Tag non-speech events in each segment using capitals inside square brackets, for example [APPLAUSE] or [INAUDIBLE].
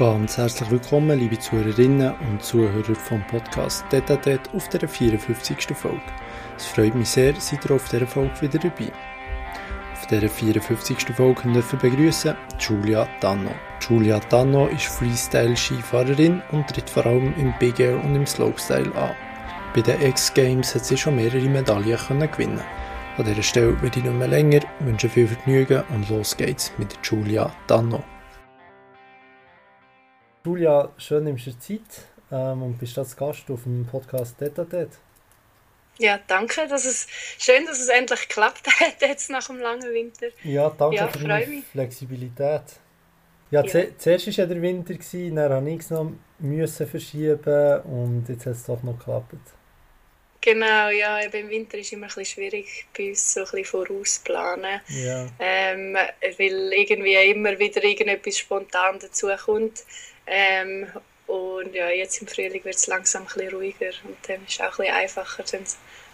Ganz herzlich willkommen, liebe Zuhörerinnen und Zuhörer vom Podcast Detatet auf der 54. Folge. Es freut mich sehr, seid ihr auf dieser Folge wieder dabei. Auf dieser 54. Folge dürfen wir begrüßen Julia Danno. Julia Danno ist Freestyle-Skifahrerin und tritt vor allem im Big Air und im Slopestyle an. Bei den X-Games hat sie schon mehrere Medaillen können gewinnen An dieser Stelle würde ich nicht mehr länger, wünsche viel Vergnügen und los geht's mit Julia Danno. Julia, schön nimmst du Zeit ähm, und bist als Gast auf dem Podcast Detatet. Ja, danke. Dass es, schön, dass es endlich geklappt [LAUGHS] hat jetzt nach dem langen Winter. Ja, danke ja, für die Flexibilität. Ja, ja. zuerst war ja der Winter, gewesen, dann habe ich es noch müssen verschieben und jetzt hat es doch noch geklappt. Genau, ja, im Winter ist es immer ein bisschen schwierig, bei uns so ein bisschen vorausplanen. Ja. Ähm, weil irgendwie immer wieder irgendetwas spontan dazukommt. Ähm, und ja, jetzt im Frühling wird es langsam ein ruhiger und dann ist es auch ein einfacher, dann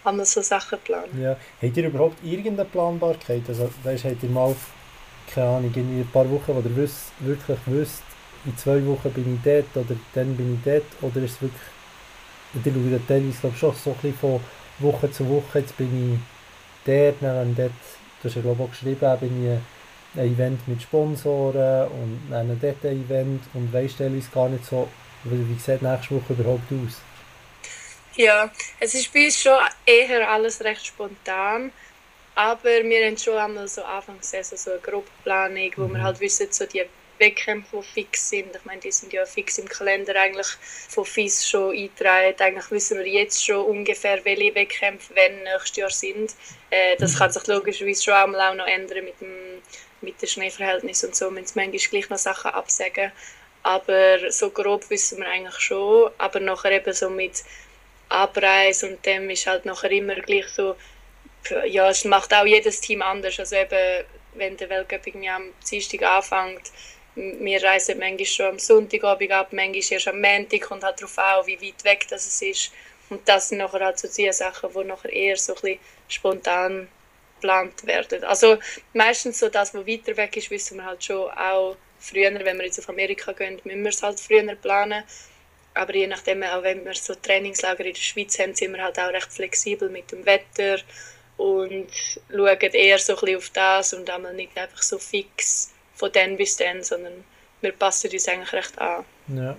einmal so Sachen planen. Ja. Habt ihr überhaupt irgendeine Planbarkeit? Also, weißt, habt ihr mal, keine Ahnung, in ein paar Wochen, wo ihr wisst, wirklich wisst, in zwei Wochen bin ich dort oder dann bin ich dort? Oder ist es wirklich, ihr schaut teilweise glaube schon so ein bisschen von Woche zu Woche, jetzt bin ich dort, dann dort, du hast ja glaube auch geschrieben, bin ich ein Event mit Sponsoren und dann dort ein Event und weisst teilweise gar nicht so, wie sieht nächste Woche überhaupt aus? Ja, es ist bei uns schon eher alles recht spontan, aber wir haben schon einmal so Anfangssaison so eine Gruppenplanung, wo mhm. wir halt wissen, so die Wettkämpfe, die fix sind. Ich meine, die sind ja fix im Kalender eigentlich von FIS schon eingetragen. Eigentlich wissen wir jetzt schon ungefähr, welche Wettkämpfe wenn nächstes Jahr sind. Äh, das mhm. kann sich logischerweise schon einmal auch noch ändern mit dem mit den Schneeverhältnissen und so müssen wir manchmal gleich noch Sachen absagen. Aber so grob wissen wir eigentlich schon. Aber nachher eben so mit Abreise und dem ist halt nachher immer gleich so, ja, es macht auch jedes Team anders. Also eben, wenn der Weltcup irgendwie am Dienstag anfängt, wir reisen manchmal schon am Sonntagabend ab, manchmal erst am Montag und halt darauf auch, wie weit weg das ist. Und das sind nachher halt so die Sachen, die nachher eher so ein bisschen spontan geplant werden. Also meistens so das, was weiter weg ist, wissen wir halt schon auch früher, wenn wir jetzt auf Amerika gehen, müssen wir es halt früher planen. Aber je nachdem, auch wenn wir so Trainingslager in der Schweiz haben, sind wir halt auch recht flexibel mit dem Wetter und schauen eher so ein auf das und einmal nicht einfach so fix von dann bis dann, sondern wir passen uns eigentlich recht an. Ja,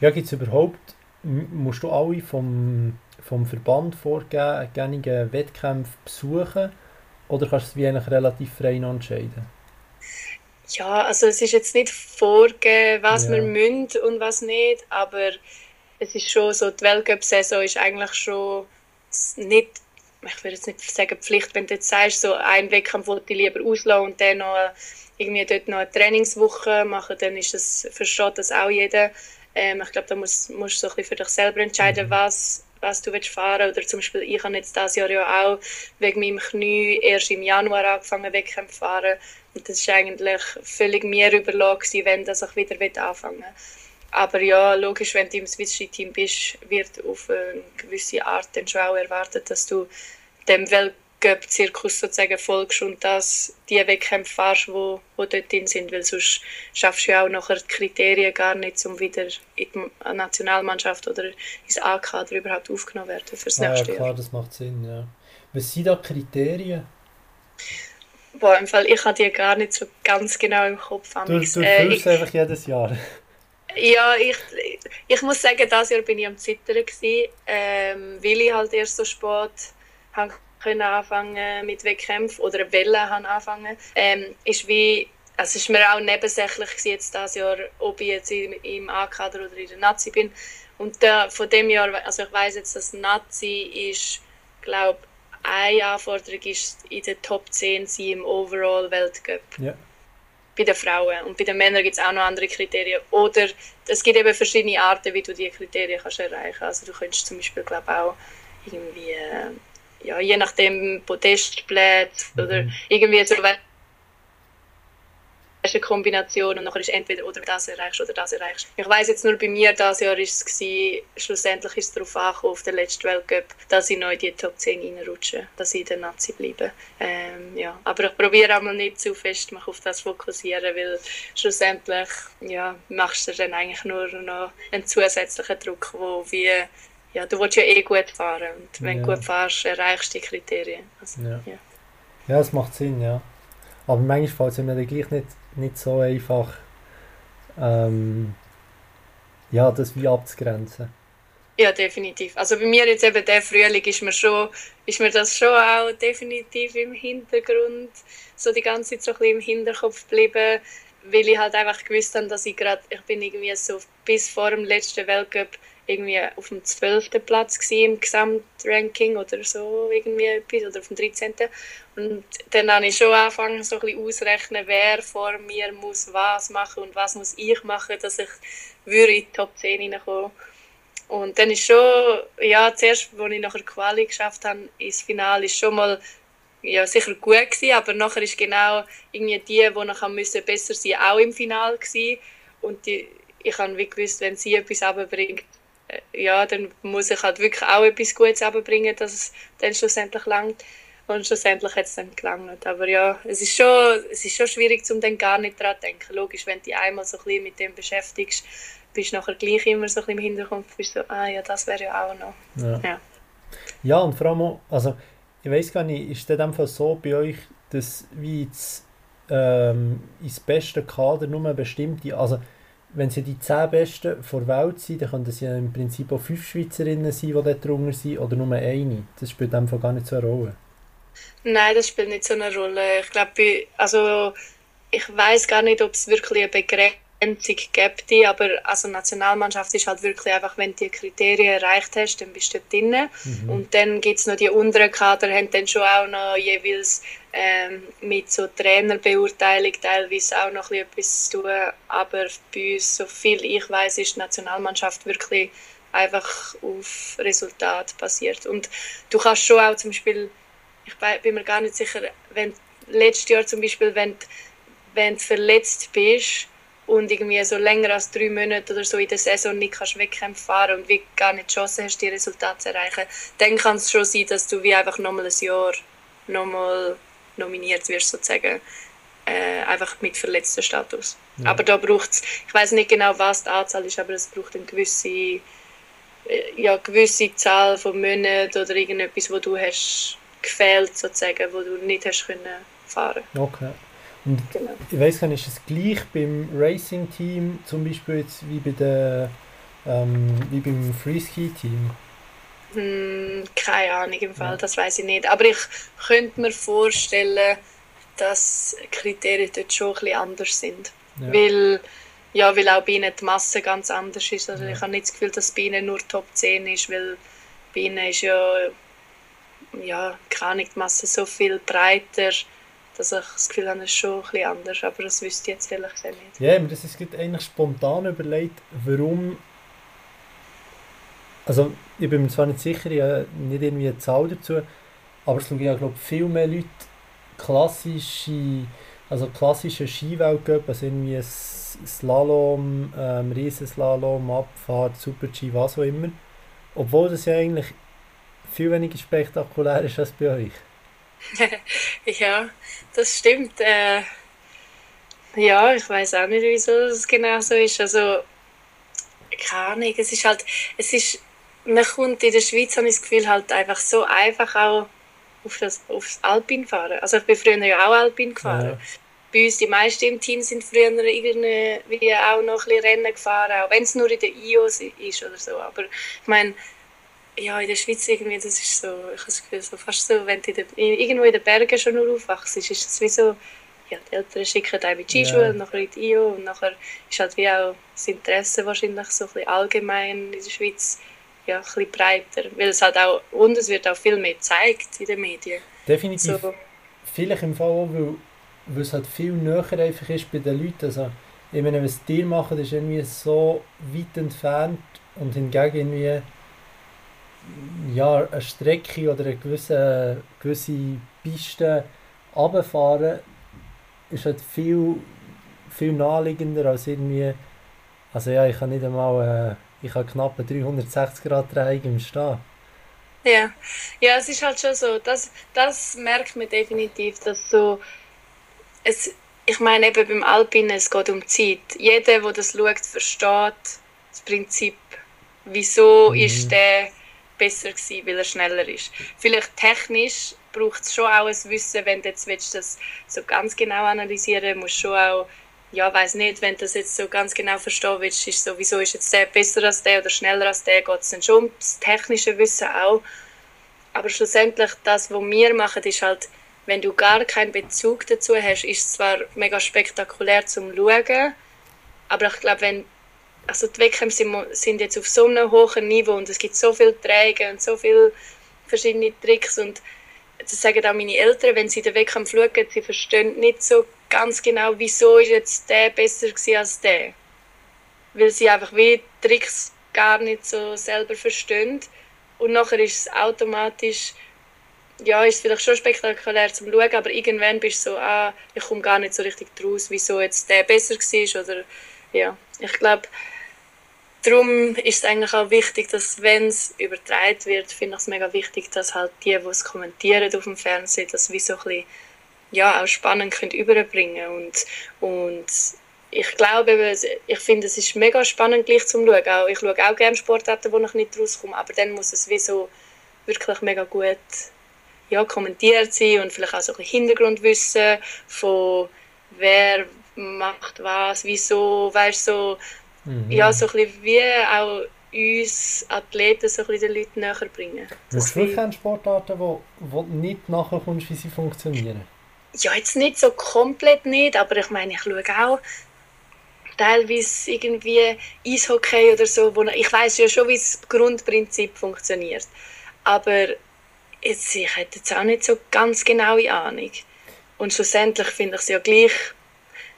ja gibt es überhaupt, musst du alle vom vom Verband vorgegebenen Wettkämpfe besuchen oder kannst du es wie eigentlich relativ frei entscheiden? Ja, also es ist jetzt nicht vorgegeben, was ja. wir müssen und was nicht, aber es ist schon so, die Weltcup-Saison ist eigentlich schon nicht, ich würde jetzt nicht sagen Pflicht, wenn du jetzt sagst, so ein Wettkampf wollte ich lieber auslassen und dann noch irgendwie dort noch eine Trainingswoche machen, dann ist das, versteht das auch jeder. Ähm, ich glaube, da musst, musst du so ein bisschen für dich selber entscheiden, mhm. was was du willst fahren Oder zum Beispiel, ich habe jetzt dieses Jahr ja auch wegen meinem Knie erst im Januar angefangen, Wettkämpfe zu fahren. Und das war eigentlich völlig mir überlassen, wenn das ich wieder anfangen will. Aber ja, logisch, wenn du im Swiss Team bist, wird auf eine gewisse Art dann schon auch erwartet, dass du dem Welt Cup-Zirkus sozusagen folgst und dass die Wettkämpfe fahrst, die wo, wo dort drin sind, weil sonst schaffst du ja auch nachher die Kriterien gar nicht, um wieder in die Nationalmannschaft oder ins A-Kader überhaupt aufgenommen werden fürs ah, nächste ja, klar, Jahr. das macht Sinn, ja. Was sind da Kriterien? Boah, im Fall, ich habe die gar nicht so ganz genau im Kopf. Du, du äh, ich, einfach jedes Jahr. Ja, ich, ich muss sagen, dieses Jahr bin ich am Zittern gewesen, ähm, weil ich halt erst so spät können anfangen mit Wettkämpfen oder Welle haben anfangen, ähm, ist wie also es war mir auch nebensächlich jetzt dieses Jahr, ob ich jetzt im A-Kader oder in der Nazi bin. Und äh, von dem Jahr, also ich weiß jetzt, dass Nazi ist, glaube eine Anforderung ist in der Top 10 sein im Overall Weltcup. Ja. Bei den Frauen. Und bei den Männern gibt es auch noch andere Kriterien. Oder es gibt eben verschiedene Arten, wie du diese Kriterien kannst erreichen kannst. Also du könntest zum Beispiel, glaube auch irgendwie äh, ja, je nachdem Podestplätze mhm. oder irgendwie so. eine Kombination und nachher ist entweder oder das erreichst oder das erreichst. Ich weiß jetzt nur bei mir, dieses Jahr ist es gewesen, schlussendlich ist es darauf angekommen, auf den letzten Weltcup, dass ich noch in die Top 10 reinrutsche, dass ich in der Nazi bleibe. Ähm, ja. Aber ich probiere auch mal nicht zu fest mich auf das fokussieren, weil schlussendlich ja, machst du dann eigentlich nur noch einen zusätzlichen Druck, wo wie ja, du willst ja eh gut fahren und wenn ja. du gut fährst, erreichst du die Kriterien. Also, ja. ja. ja, das macht Sinn, ja. Aber manchmal fällt es mir dann gleich nicht, nicht so einfach, ähm, ja, das wie abzugrenzen. Ja, definitiv. Also bei mir jetzt eben der Frühling ist mir schon, ist mir das schon auch definitiv im Hintergrund, so die ganze Zeit so ein bisschen im Hinterkopf geblieben, weil ich halt einfach gewusst habe, dass ich gerade, ich bin irgendwie so bis vor dem letzten Weltcup irgendwie auf dem 12. Platz im Gesamtranking oder so irgendwie etwas, oder auf dem 13. Und dann habe ich schon angefangen, so ein bisschen auszurechnen, wer vor mir muss was machen und was muss ich machen, dass ich würde in die Top 10 reinkommen Und dann ist schon, ja, zuerst, als ich nachher Quali geschafft habe, ins Finale, ist schon mal ja, sicher gut gewesen, aber nachher ist genau irgendwie die, die nachher müssen besser sein, auch im Finale gewesen. Und die, ich habe wie gewusst, wenn sie etwas abbringt, ja, dann muss ich halt wirklich auch etwas Gutes abbringen, dass es dann schlussendlich langt. Und schlussendlich hat es dann gelangt. Aber ja, es ist schon, es ist schon schwierig, um dann gar nicht daran zu denken. Logisch, wenn du dich einmal so ein bisschen mit dem beschäftigst, bist du nachher gleich immer so ein bisschen im Hintergrund, bist so, ah ja, das wäre ja auch noch. Ja. ja. ja, und vor allem, also ich weiß gar nicht, ist das einfach so bei euch, dass wie jetzt ähm, ins beste Kader nur bestimmte, also wenn sie die 10 Besten vor der Welt sind, dann können es ja im Prinzip auch 5 Schweizerinnen sein, die dort drunter sind, oder nur eine. Das spielt einfach gar nicht so eine Rolle. Nein, das spielt nicht so eine Rolle. Ich glaube, also ich weiß gar nicht, ob es wirklich eine Begrenzung gibt, aber also Nationalmannschaft ist halt wirklich einfach, wenn du die Kriterien erreicht hast, dann bist du drin. Mhm. Und dann gibt es noch die unteren Kader, haben dann schon auch noch jeweils ähm, mit so Trainerbeurteilung teilweise auch noch etwas zu tun. Aber bei uns, so viel ich weiß, ist die Nationalmannschaft wirklich einfach auf Resultat basiert. Und du kannst schon auch zum Beispiel, ich bin mir gar nicht sicher, wenn letztes Jahr zum Beispiel, wenn, wenn du verletzt bist, und irgendwie so länger als drei Monate oder so in der Saison nicht kannst Wettkämpfe fahren und wie gar nicht die Chance hast, die Resultate zu erreichen, dann kann es schon sein, dass du wie einfach nochmal ein Jahr nochmal nominiert wirst, sozusagen. Äh, einfach mit verletzten Status. Ja. Aber da braucht es, ich weiß nicht genau, was die Anzahl ist, aber es braucht eine gewisse, äh, ja, gewisse Zahl von Monaten oder irgendetwas, wo du hast gefehlt, sozusagen, wo du nicht hast können fahren. Okay. Und genau. ich weiß gar nicht, ist es gleich beim Racing-Team, zum Beispiel jetzt wie, bei der, ähm, wie beim Freeski-Team? Hm, keine Ahnung im Fall, das weiß ich nicht. Aber ich könnte mir vorstellen, dass Kriterien dort schon ein bisschen anders sind. Ja. Weil, ja, weil auch bei ihnen die Masse ganz anders ist. Also ja. ich habe nicht das Gefühl, dass bei ihnen nur Top 10 ist, weil bei ihnen ist ja, ja keine Ahnung, die Masse so viel breiter dass ich das Gefühl habe, es ist schon ein bisschen anders, aber das wüsste ich jetzt ehrlich gesagt nicht. Ja, aber das ist eigentlich spontan überlegt, warum also ich bin mir zwar nicht sicher, ich habe nicht irgendwie eine Zahl dazu, aber es schauen ja glaube viel mehr Leute klassische, also klassische Skiweltcup, also irgendwie Slalom, ähm, Riesenslalom, Abfahrt, Super-G, was auch immer, obwohl das ja eigentlich viel weniger spektakulär ist als bei euch. [LAUGHS] ja, das stimmt. Äh, ja, ich weiß auch nicht, wieso das genau so ist. Also, keine Ahnung, es ist halt, es ist, man kommt in der Schweiz, habe ich das Gefühl, halt einfach so einfach auch auf das, aufs Alpin fahren. Also ich bin früher ja auch Alpin gefahren. Ja. Bei uns, die meisten im Team sind früher irgendwie auch noch ein bisschen Rennen gefahren, auch wenn es nur in der IO ist oder so. Aber ich meine, ja, in der Schweiz irgendwie, das ist so, ich habe das Gefühl, so fast so, wenn du in der, irgendwo in den Bergen schon nur aufwachst, ist es wie so, ja, die Eltern schicken dich in die Skischule, ja. nachher in die IO und nachher ist halt wie auch das Interesse wahrscheinlich so ein bisschen allgemein in der Schweiz ja, ein bisschen breiter, weil es halt auch, und es wird auch viel mehr gezeigt in den Medien. Definitiv. So. Vielleicht im Fall auch, weil, weil es halt viel näher einfach ist bei den Leuten, also ich meine, was die machen, ist irgendwie so weit entfernt und hingegen irgendwie ja, eine Strecke oder eine gewisse, gewisse Piste runterfahren ist halt viel viel naheliegender als irgendwie, also ja, ich habe nicht einmal, äh, ich habe knapp eine 360 Grad Drehung im Stehen. Ja. ja, es ist halt schon so, das, das merkt man definitiv, dass so, es, ich meine eben beim Alpinen, es geht um Zeit. Jeder, der das schaut, versteht das Prinzip, wieso mhm. ist der besser gewesen, weil er schneller ist. Vielleicht technisch braucht es schon auch ein Wissen, wenn du jetzt willst, das so ganz genau analysieren musst schon auch, ja, weiß nicht, wenn du das jetzt so ganz genau verstehen willst, ist so, wieso ist jetzt der besser als der oder schneller als der, geht es dann schon um das technische Wissen auch. Aber schlussendlich, das, was wir machen, ist halt, wenn du gar keinen Bezug dazu hast, ist es zwar mega spektakulär zum Schauen, aber ich glaube, wenn also die Wettkämpfe sind, sind jetzt auf so einem hohen Niveau und es gibt so viele Träge und so viele verschiedene Tricks und das sagen auch meine Eltern, wenn sie den Wettkampf schauen, sie verstehen nicht so ganz genau, wieso ist jetzt der besser als der. Weil sie einfach wie Tricks gar nicht so selber verstehen und nachher ist es automatisch ja, ist vielleicht schon spektakulär zum Schauen, aber irgendwann bist du so, ah, ich komme gar nicht so richtig draus, wieso jetzt der besser war oder ja, ich glaube, darum ist es eigentlich auch wichtig, dass wenn es übertragen wird, finde ich es mega wichtig, dass halt die, die es kommentieren auf dem Fernsehen, das wie so ein bisschen, ja, auch spannend können überbringen und, und ich glaube, ich finde, es ist mega spannend gleich zum Schauen. Auch, ich schaue auch gerne Sportarten, wo ich nicht rauskomme, aber dann muss es wie so wirklich mega gut ja, kommentiert sein und vielleicht auch so ein Hintergrundwissen von wer macht was, wieso, weißt so, mhm. ja, so ein bisschen wie auch uns Athleten so ein bisschen den Leuten näher bringen. Das du wirklich Sportarten, wo, wo nicht nachkommst, wie sie funktionieren? Ja, jetzt nicht so komplett nicht, aber ich meine, ich schaue auch teilweise irgendwie Eishockey oder so, wo ich weiß ja schon, wie das Grundprinzip funktioniert, aber jetzt, ich hätte jetzt auch nicht so ganz genaue Ahnung. Und schlussendlich finde ich es ja gleich,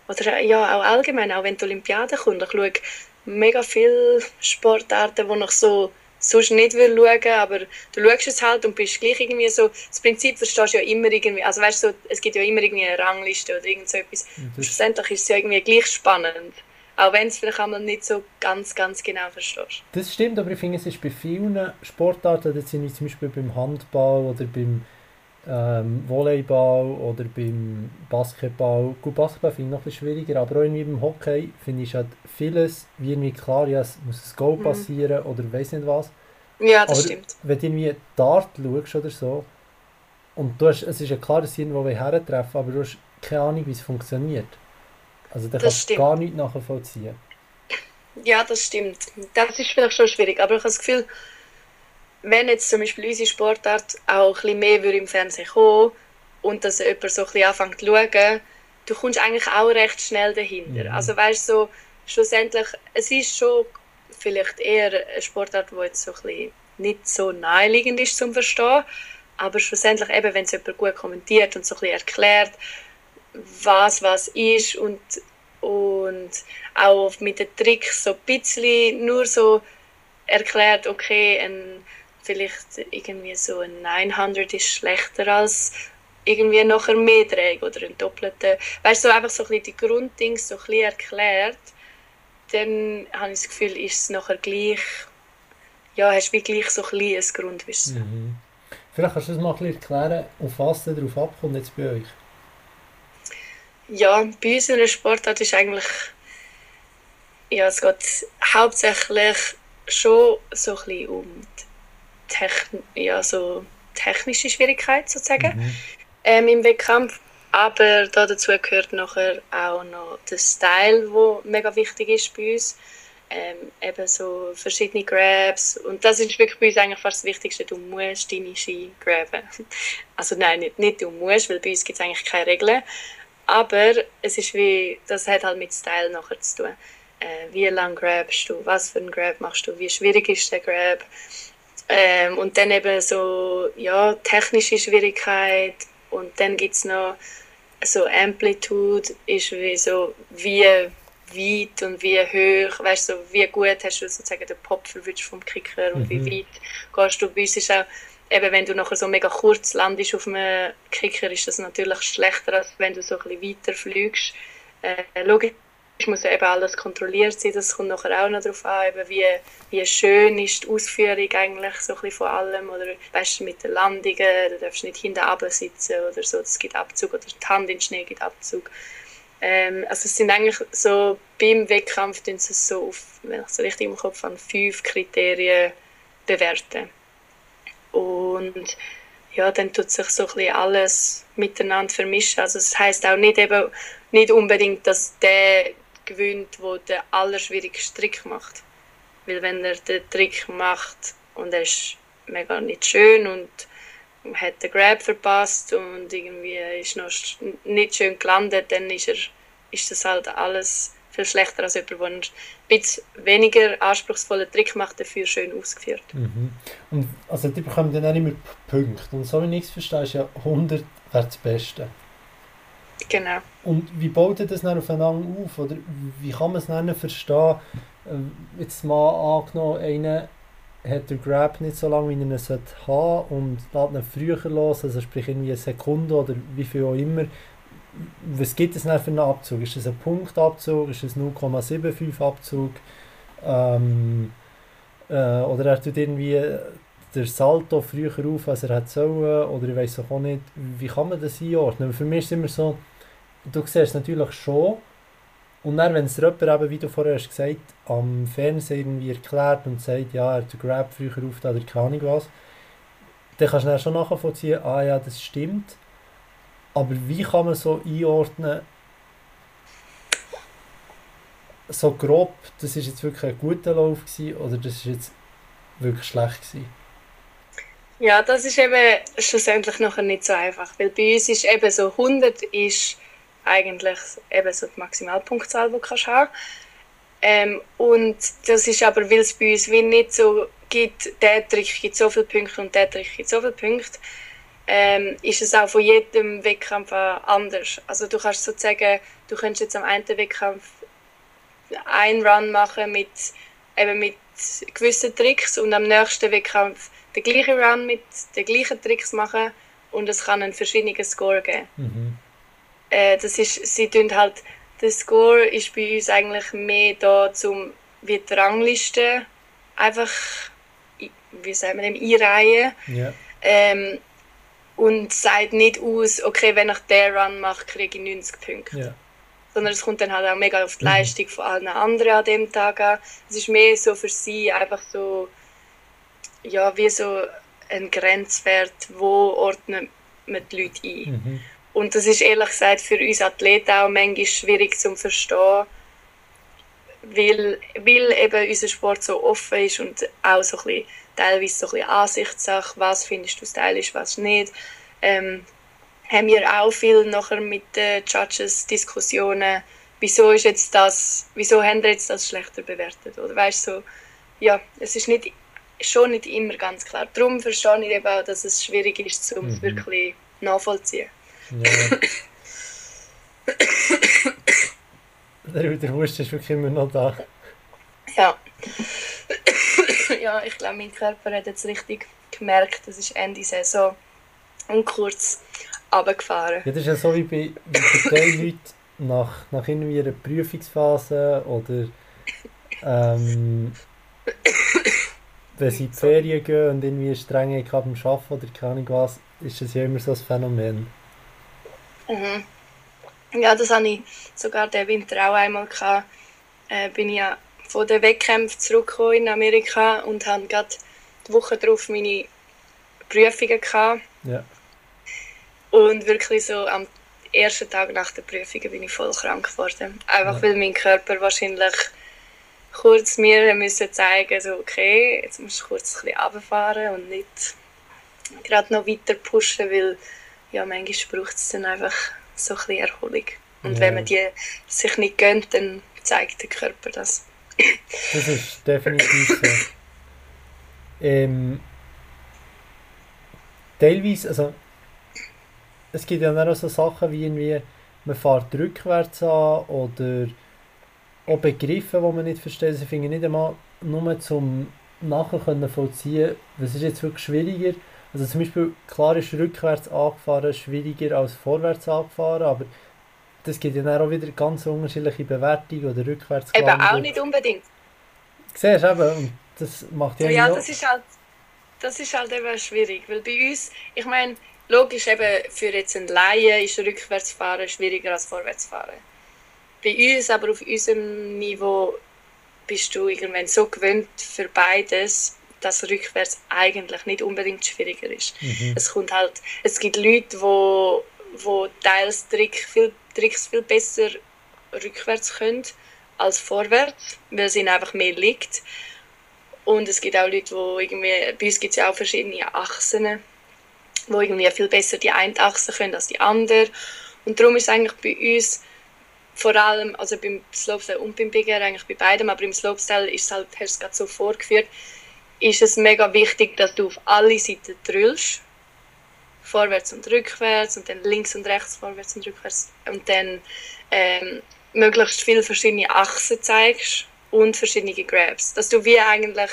oder ja, auch allgemein, auch wenn die Olympiade kommt, ich schaue mega viele Sportarten, die ich so sonst nicht will schauen, aber du schaust es halt und bist gleich irgendwie so, das Prinzip verstehst du ja immer irgendwie, also weißt du, so, es gibt ja immer irgendwie eine Rangliste oder irgend so etwas. Schlussendlich ist es ja irgendwie gleich spannend. Auch wenn es vielleicht einmal nicht so ganz, ganz genau verstehst. Das stimmt, aber ich finde, es ist bei vielen Sportarten, das sind wie zum Beispiel beim Handball oder beim ähm, Volleyball oder beim Basketball. Gut, Basketball finde ich noch ein bisschen schwieriger, aber auch irgendwie beim Hockey finde ich halt vieles wie irgendwie klar, ja, es muss ein Goal mhm. passieren oder weiß nicht was. Ja, das aber stimmt. Wenn du irgendwie Dart schaust oder so, und du hast, es ist ja klar, dass irgendwo hertreffen aber du hast keine Ahnung, wie es funktioniert. Also da kannst du gar nicht nachvollziehen. Ja, das stimmt. Das ist vielleicht schon schwierig, aber ich habe das Gefühl, wenn jetzt zum Beispiel unsere Sportart auch ein bisschen mehr im Fernsehen kommen und dass jemand so ein bisschen anfängt zu schauen, du kommst eigentlich auch recht schnell dahinter. Mhm. Also weißt du, so, schlussendlich, es ist schon vielleicht eher eine Sportart, die jetzt so ein bisschen nicht so naheliegend ist zum Verstehen, aber schlussendlich eben, wenn es jemand gut kommentiert und so ein bisschen erklärt, was was ist und, und auch mit den Tricks so ein bisschen nur so erklärt, okay, ein, vielleicht irgendwie so ein 900 ist schlechter als irgendwie nachher mehr Träge oder ein doppelter. Weißt du, so einfach so ein bisschen die Grunddings so ein bisschen erklärt, dann habe ich das Gefühl, ist es nachher gleich, ja, hast du gleich so ein bisschen ein Grundwissen. Mhm. Vielleicht kannst du das mal ein bisschen erklären, auf was darauf abkommt jetzt bei euch? Ja, bei uns in der Sportart ist eigentlich, ja, es geht hauptsächlich schon so ein bisschen um Techn ja, so technische Schwierigkeiten sozusagen mhm. ähm, im Wettkampf. Aber da dazu gehört nachher auch noch der Style, der mega wichtig ist bei uns. Ähm, eben so verschiedene Grabs. Und das ist wirklich bei uns eigentlich fast das Wichtigste. Du musst deine Ski graben. [LAUGHS] Also nein, nicht, nicht du musst, weil bei uns gibt es eigentlich keine Regeln. Aber es ist wie, das hat halt mit Style nachher zu tun. Äh, wie lang grabst du, was für einen Grab machst du, wie schwierig ist der Grab. Ähm, und dann eben so, ja, technische Schwierigkeit. Und dann gibt es noch so Amplitude, ist wie so, wie weit und wie hoch, weißt du, so, wie gut hast du sozusagen den Pop verwünscht vom Kicker und mhm. wie weit gehst du. Bei uns ist auch eben wenn du nachher so mega kurz landest auf einem Kicker, ist das natürlich schlechter, als wenn du so ein bisschen weiter fliegst. Äh, muss ja eben alles kontrolliert sein, das kommt nachher auch noch darauf an, eben wie, wie schön ist die Ausführung eigentlich so ein von allem, oder weißt du, mit den Landungen, du darfst nicht hinten sitzen oder so, es gibt Abzug, oder die Hand in den Schnee gibt Abzug. Ähm, also es sind eigentlich so, beim Wettkampf tun sie es so auf, wenn ich es richtig im Kopf habe, fünf Kriterien bewerten. Und ja, dann tut sich so ein alles miteinander vermischen. Also das heißt auch nicht eben nicht unbedingt, dass der gewinnt, der den allerschwierigsten Trick macht. Weil wenn er den Trick macht und er ist mega nicht schön und hat den Grab verpasst und irgendwie ist noch nicht schön gelandet, dann ist, er, ist das halt alles viel schlechter als jemand, der einen bisschen weniger anspruchsvollen Trick macht, dafür schön ausgeführt. Mhm. Und also die bekommen dann auch immer Punkte. Und so wie ich es verstehe, ist ja 100 wäre das Beste. Genau. Und wie baut ihr das dann aufeinander auf? Oder wie kann man es dann verstehen? Äh, jetzt mal angenommen, einer hat der Grab nicht so lange, wie er ihn sollte und lässt ihn früher los, also sprich irgendwie eine Sekunde oder wie viel auch immer. Was gibt es dann für einen Abzug? Ist es ein Punktabzug? Ist es 0,75 Abzug? Ähm, äh, oder er tut irgendwie der Salto früher auf, als er hätte sollen, oder ich weiß auch nicht, wie kann man das einordnen? Für mich ist es immer so, du siehst es natürlich schon, und dann, wenn es jemand eben, wie du vorher hast gesagt am Fernsehen irgendwie erklärt und sagt, ja, er hat den Grab früher auf oder keine Ahnung was, dann kannst du dann schon nachvollziehen, ah ja, das stimmt. Aber wie kann man so einordnen, so grob, das ist jetzt wirklich ein guter Lauf gewesen, oder das ist jetzt wirklich schlecht gewesen? Ja, das ist eben schlussendlich nachher nicht so einfach, weil bei uns ist eben so 100 ist eigentlich eben so die Maximalpunktzahl, die du kannst haben ähm, und das ist aber, weil es bei uns wie nicht so gibt, der Trick gibt so viele Punkte und der Trick gibt so viele Punkte, ähm, ist es auch von jedem Wettkampf anders. Also du kannst sozusagen, du könntest jetzt am einen Wettkampf einen Run machen mit, eben mit gewissen Tricks und am nächsten Wettkampf den gleichen Run mit den gleichen Tricks machen und es kann einen verschiedenen Score geben. Mhm. Äh, das ist, sie tun halt, der Score ist bei uns eigentlich mehr da zum wie die Rangliste einfach, wie sagen wir dem, einreihen. Ja. Ähm, und sagt nicht aus, okay, wenn ich den Run mache, kriege ich 90 Punkte. Ja. Sondern es kommt dann halt auch mega auf die mhm. Leistung von allen anderen an dem Tag an. Es ist mehr so für sie einfach so, ja, wie so ein Grenzwert, wo ordnet man die Leute ein. Mhm. Und das ist ehrlich gesagt für uns Athleten auch manchmal schwierig zu verstehen, weil, weil eben unser Sport so offen ist und auch so ein bisschen, teilweise so ein bisschen Ansichtssache, was findest du stylisch, was nicht. Ähm, haben wir auch viel nachher mit den Judges Diskussionen, wieso ist jetzt das, wieso haben wir jetzt das schlechter bewertet oder weißt so, ja, es ist nicht schon nicht immer ganz klar. Darum verstehe ich eben auch, dass es schwierig ist, um es mhm. wirklich nachvollziehen. Ja. der, Husten ist wirklich immer noch da. Ja. ja, ich glaube, mein Körper hat jetzt richtig gemerkt, es ist Ende Saison und kurz runtergefahren. Ja, das ist ja so wie bei, wie bei den [LAUGHS] Leuten nach, nach irgendwie einer Prüfungsphase oder ähm, wenn sie in die Ferien gehen und irgendwie streng beim Arbeiten oder keine Ahnung was, ist das ja immer so ein Phänomen. Mhm. Ja, das hatte ich sogar den Winter auch einmal. Gehabt. Äh, bin ich ja von den Wettkämpfen zurückgekommen in Amerika und hatte gerade die Woche darauf meine Prüfungen. Gehabt. Ja. Und wirklich so am ersten Tag nach der Prüfung bin ich voll krank geworden. Einfach ja. weil mein Körper wahrscheinlich kurz mir müssen zeigen so okay, jetzt musst du kurz ein bisschen runterfahren und nicht gerade noch weiter pushen, weil ja, manchmal braucht es dann einfach so ein bisschen Erholung. Und ja. wenn man die sich nicht gönnt, dann zeigt der Körper das. das ist definitiv so. Ähm, teilweise, also es gibt ja auch so Sachen wie irgendwie, man fährt rückwärts an oder auch Begriffe, die man nicht versteht. Also ich finde nicht einmal nur zum nachher können vollziehen, was ist jetzt wirklich schwieriger. Also zum Beispiel, klar ist rückwärts angefahren schwieriger als vorwärts angefahren, aber das gibt ja dann auch wieder ganz unterschiedliche Bewertungen oder rückwärts Eben auch nicht unbedingt. Siehst du eben, und das macht ja Ja, das ist halt, das ist halt eben schwierig, weil bei uns, ich meine, logisch eben für jetzt einen Laien ist Rückwärtsfahren schwieriger als Vorwärtsfahren. Bei uns, aber auf unserem Niveau, bist du irgendwann so gewöhnt für beides, dass rückwärts eigentlich nicht unbedingt schwieriger ist. Mhm. Es kommt halt, es gibt Leute, wo, wo teils Trick viel, Tricks viel besser rückwärts können als vorwärts, weil es ihnen einfach mehr liegt. Und es gibt auch Leute, wo irgendwie, bei uns gibt es ja auch verschiedene Achsen, wo irgendwie viel besser die eine Achse können als die andere. Und darum ist es eigentlich bei uns vor allem, also beim Slopestyle und beim Big Air, eigentlich bei beidem, aber im Slopestyle ist es halt, hast du es gerade so vorgeführt, ist es mega wichtig, dass du auf alle Seiten drüllst. Vorwärts und rückwärts und dann links und rechts, vorwärts und rückwärts. Und dann ähm, möglichst viele verschiedene Achsen zeigst und verschiedene Grabs. Dass du wie eigentlich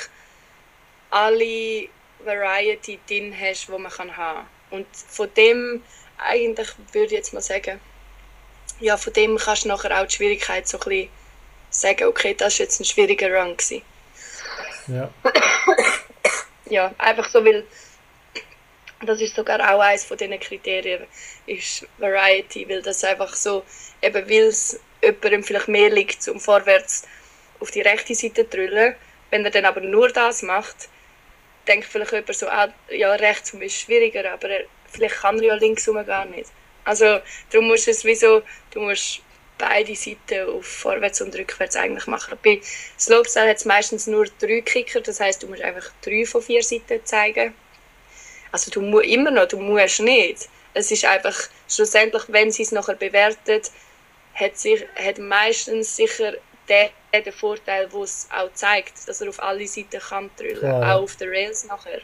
alle Variety drin hast, die man kann haben Und von dem eigentlich würde ich jetzt mal sagen, ja, von dem kannst du nachher auch die Schwierigkeit so ein bisschen sagen, okay, das war jetzt ein schwieriger Run. Gewesen. Ja. ja, einfach so, weil das ist sogar auch eines von diesen Kriterien, ist Variety, weil das einfach so, eben weil es jemandem vielleicht mehr liegt, um vorwärts auf die rechte Seite zu drüllen. Wenn er dann aber nur das macht, denkt vielleicht jemand so, ah, ja, rechts ist schwieriger, aber vielleicht kann er ja links gar nicht. Also darum musst du es wie so, du musst beide Seiten auf vorwärts und rückwärts eigentlich machen. Bei Slopestyle hat es meistens nur drei Kicker, das heißt, du musst einfach drei von vier Seiten zeigen. Also du musst immer noch, du musst nicht. Es ist einfach, schlussendlich, wenn sie es nachher bewertet, hat, sich, hat meistens sicher der den Vorteil, wo es auch zeigt, dass er auf alle Seiten kann drüllen, Klar. auch auf den Rails nachher.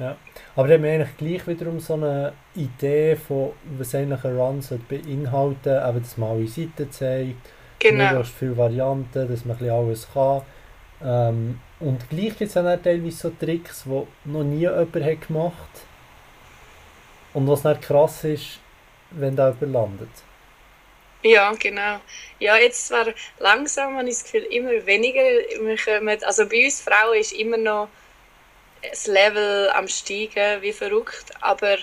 Ja, aber dann haben wir eigentlich gleich wiederum so eine Idee von, was eigentlich ein Run beinhalten eben, dass man alle Seiten zeigt, genau. möglichst viele Varianten, dass man ein alles kann. Ähm, und gleich gibt es dann teilweise so Tricks, die noch nie jemand hat gemacht hat. Und was dann krass ist, wenn da jemand landet. Ja, genau. Ja, jetzt zwar langsam habe ich das Gefühl, immer weniger. Wir kommen, also bei uns Frauen ist immer noch das Level am steigen wie verrückt, aber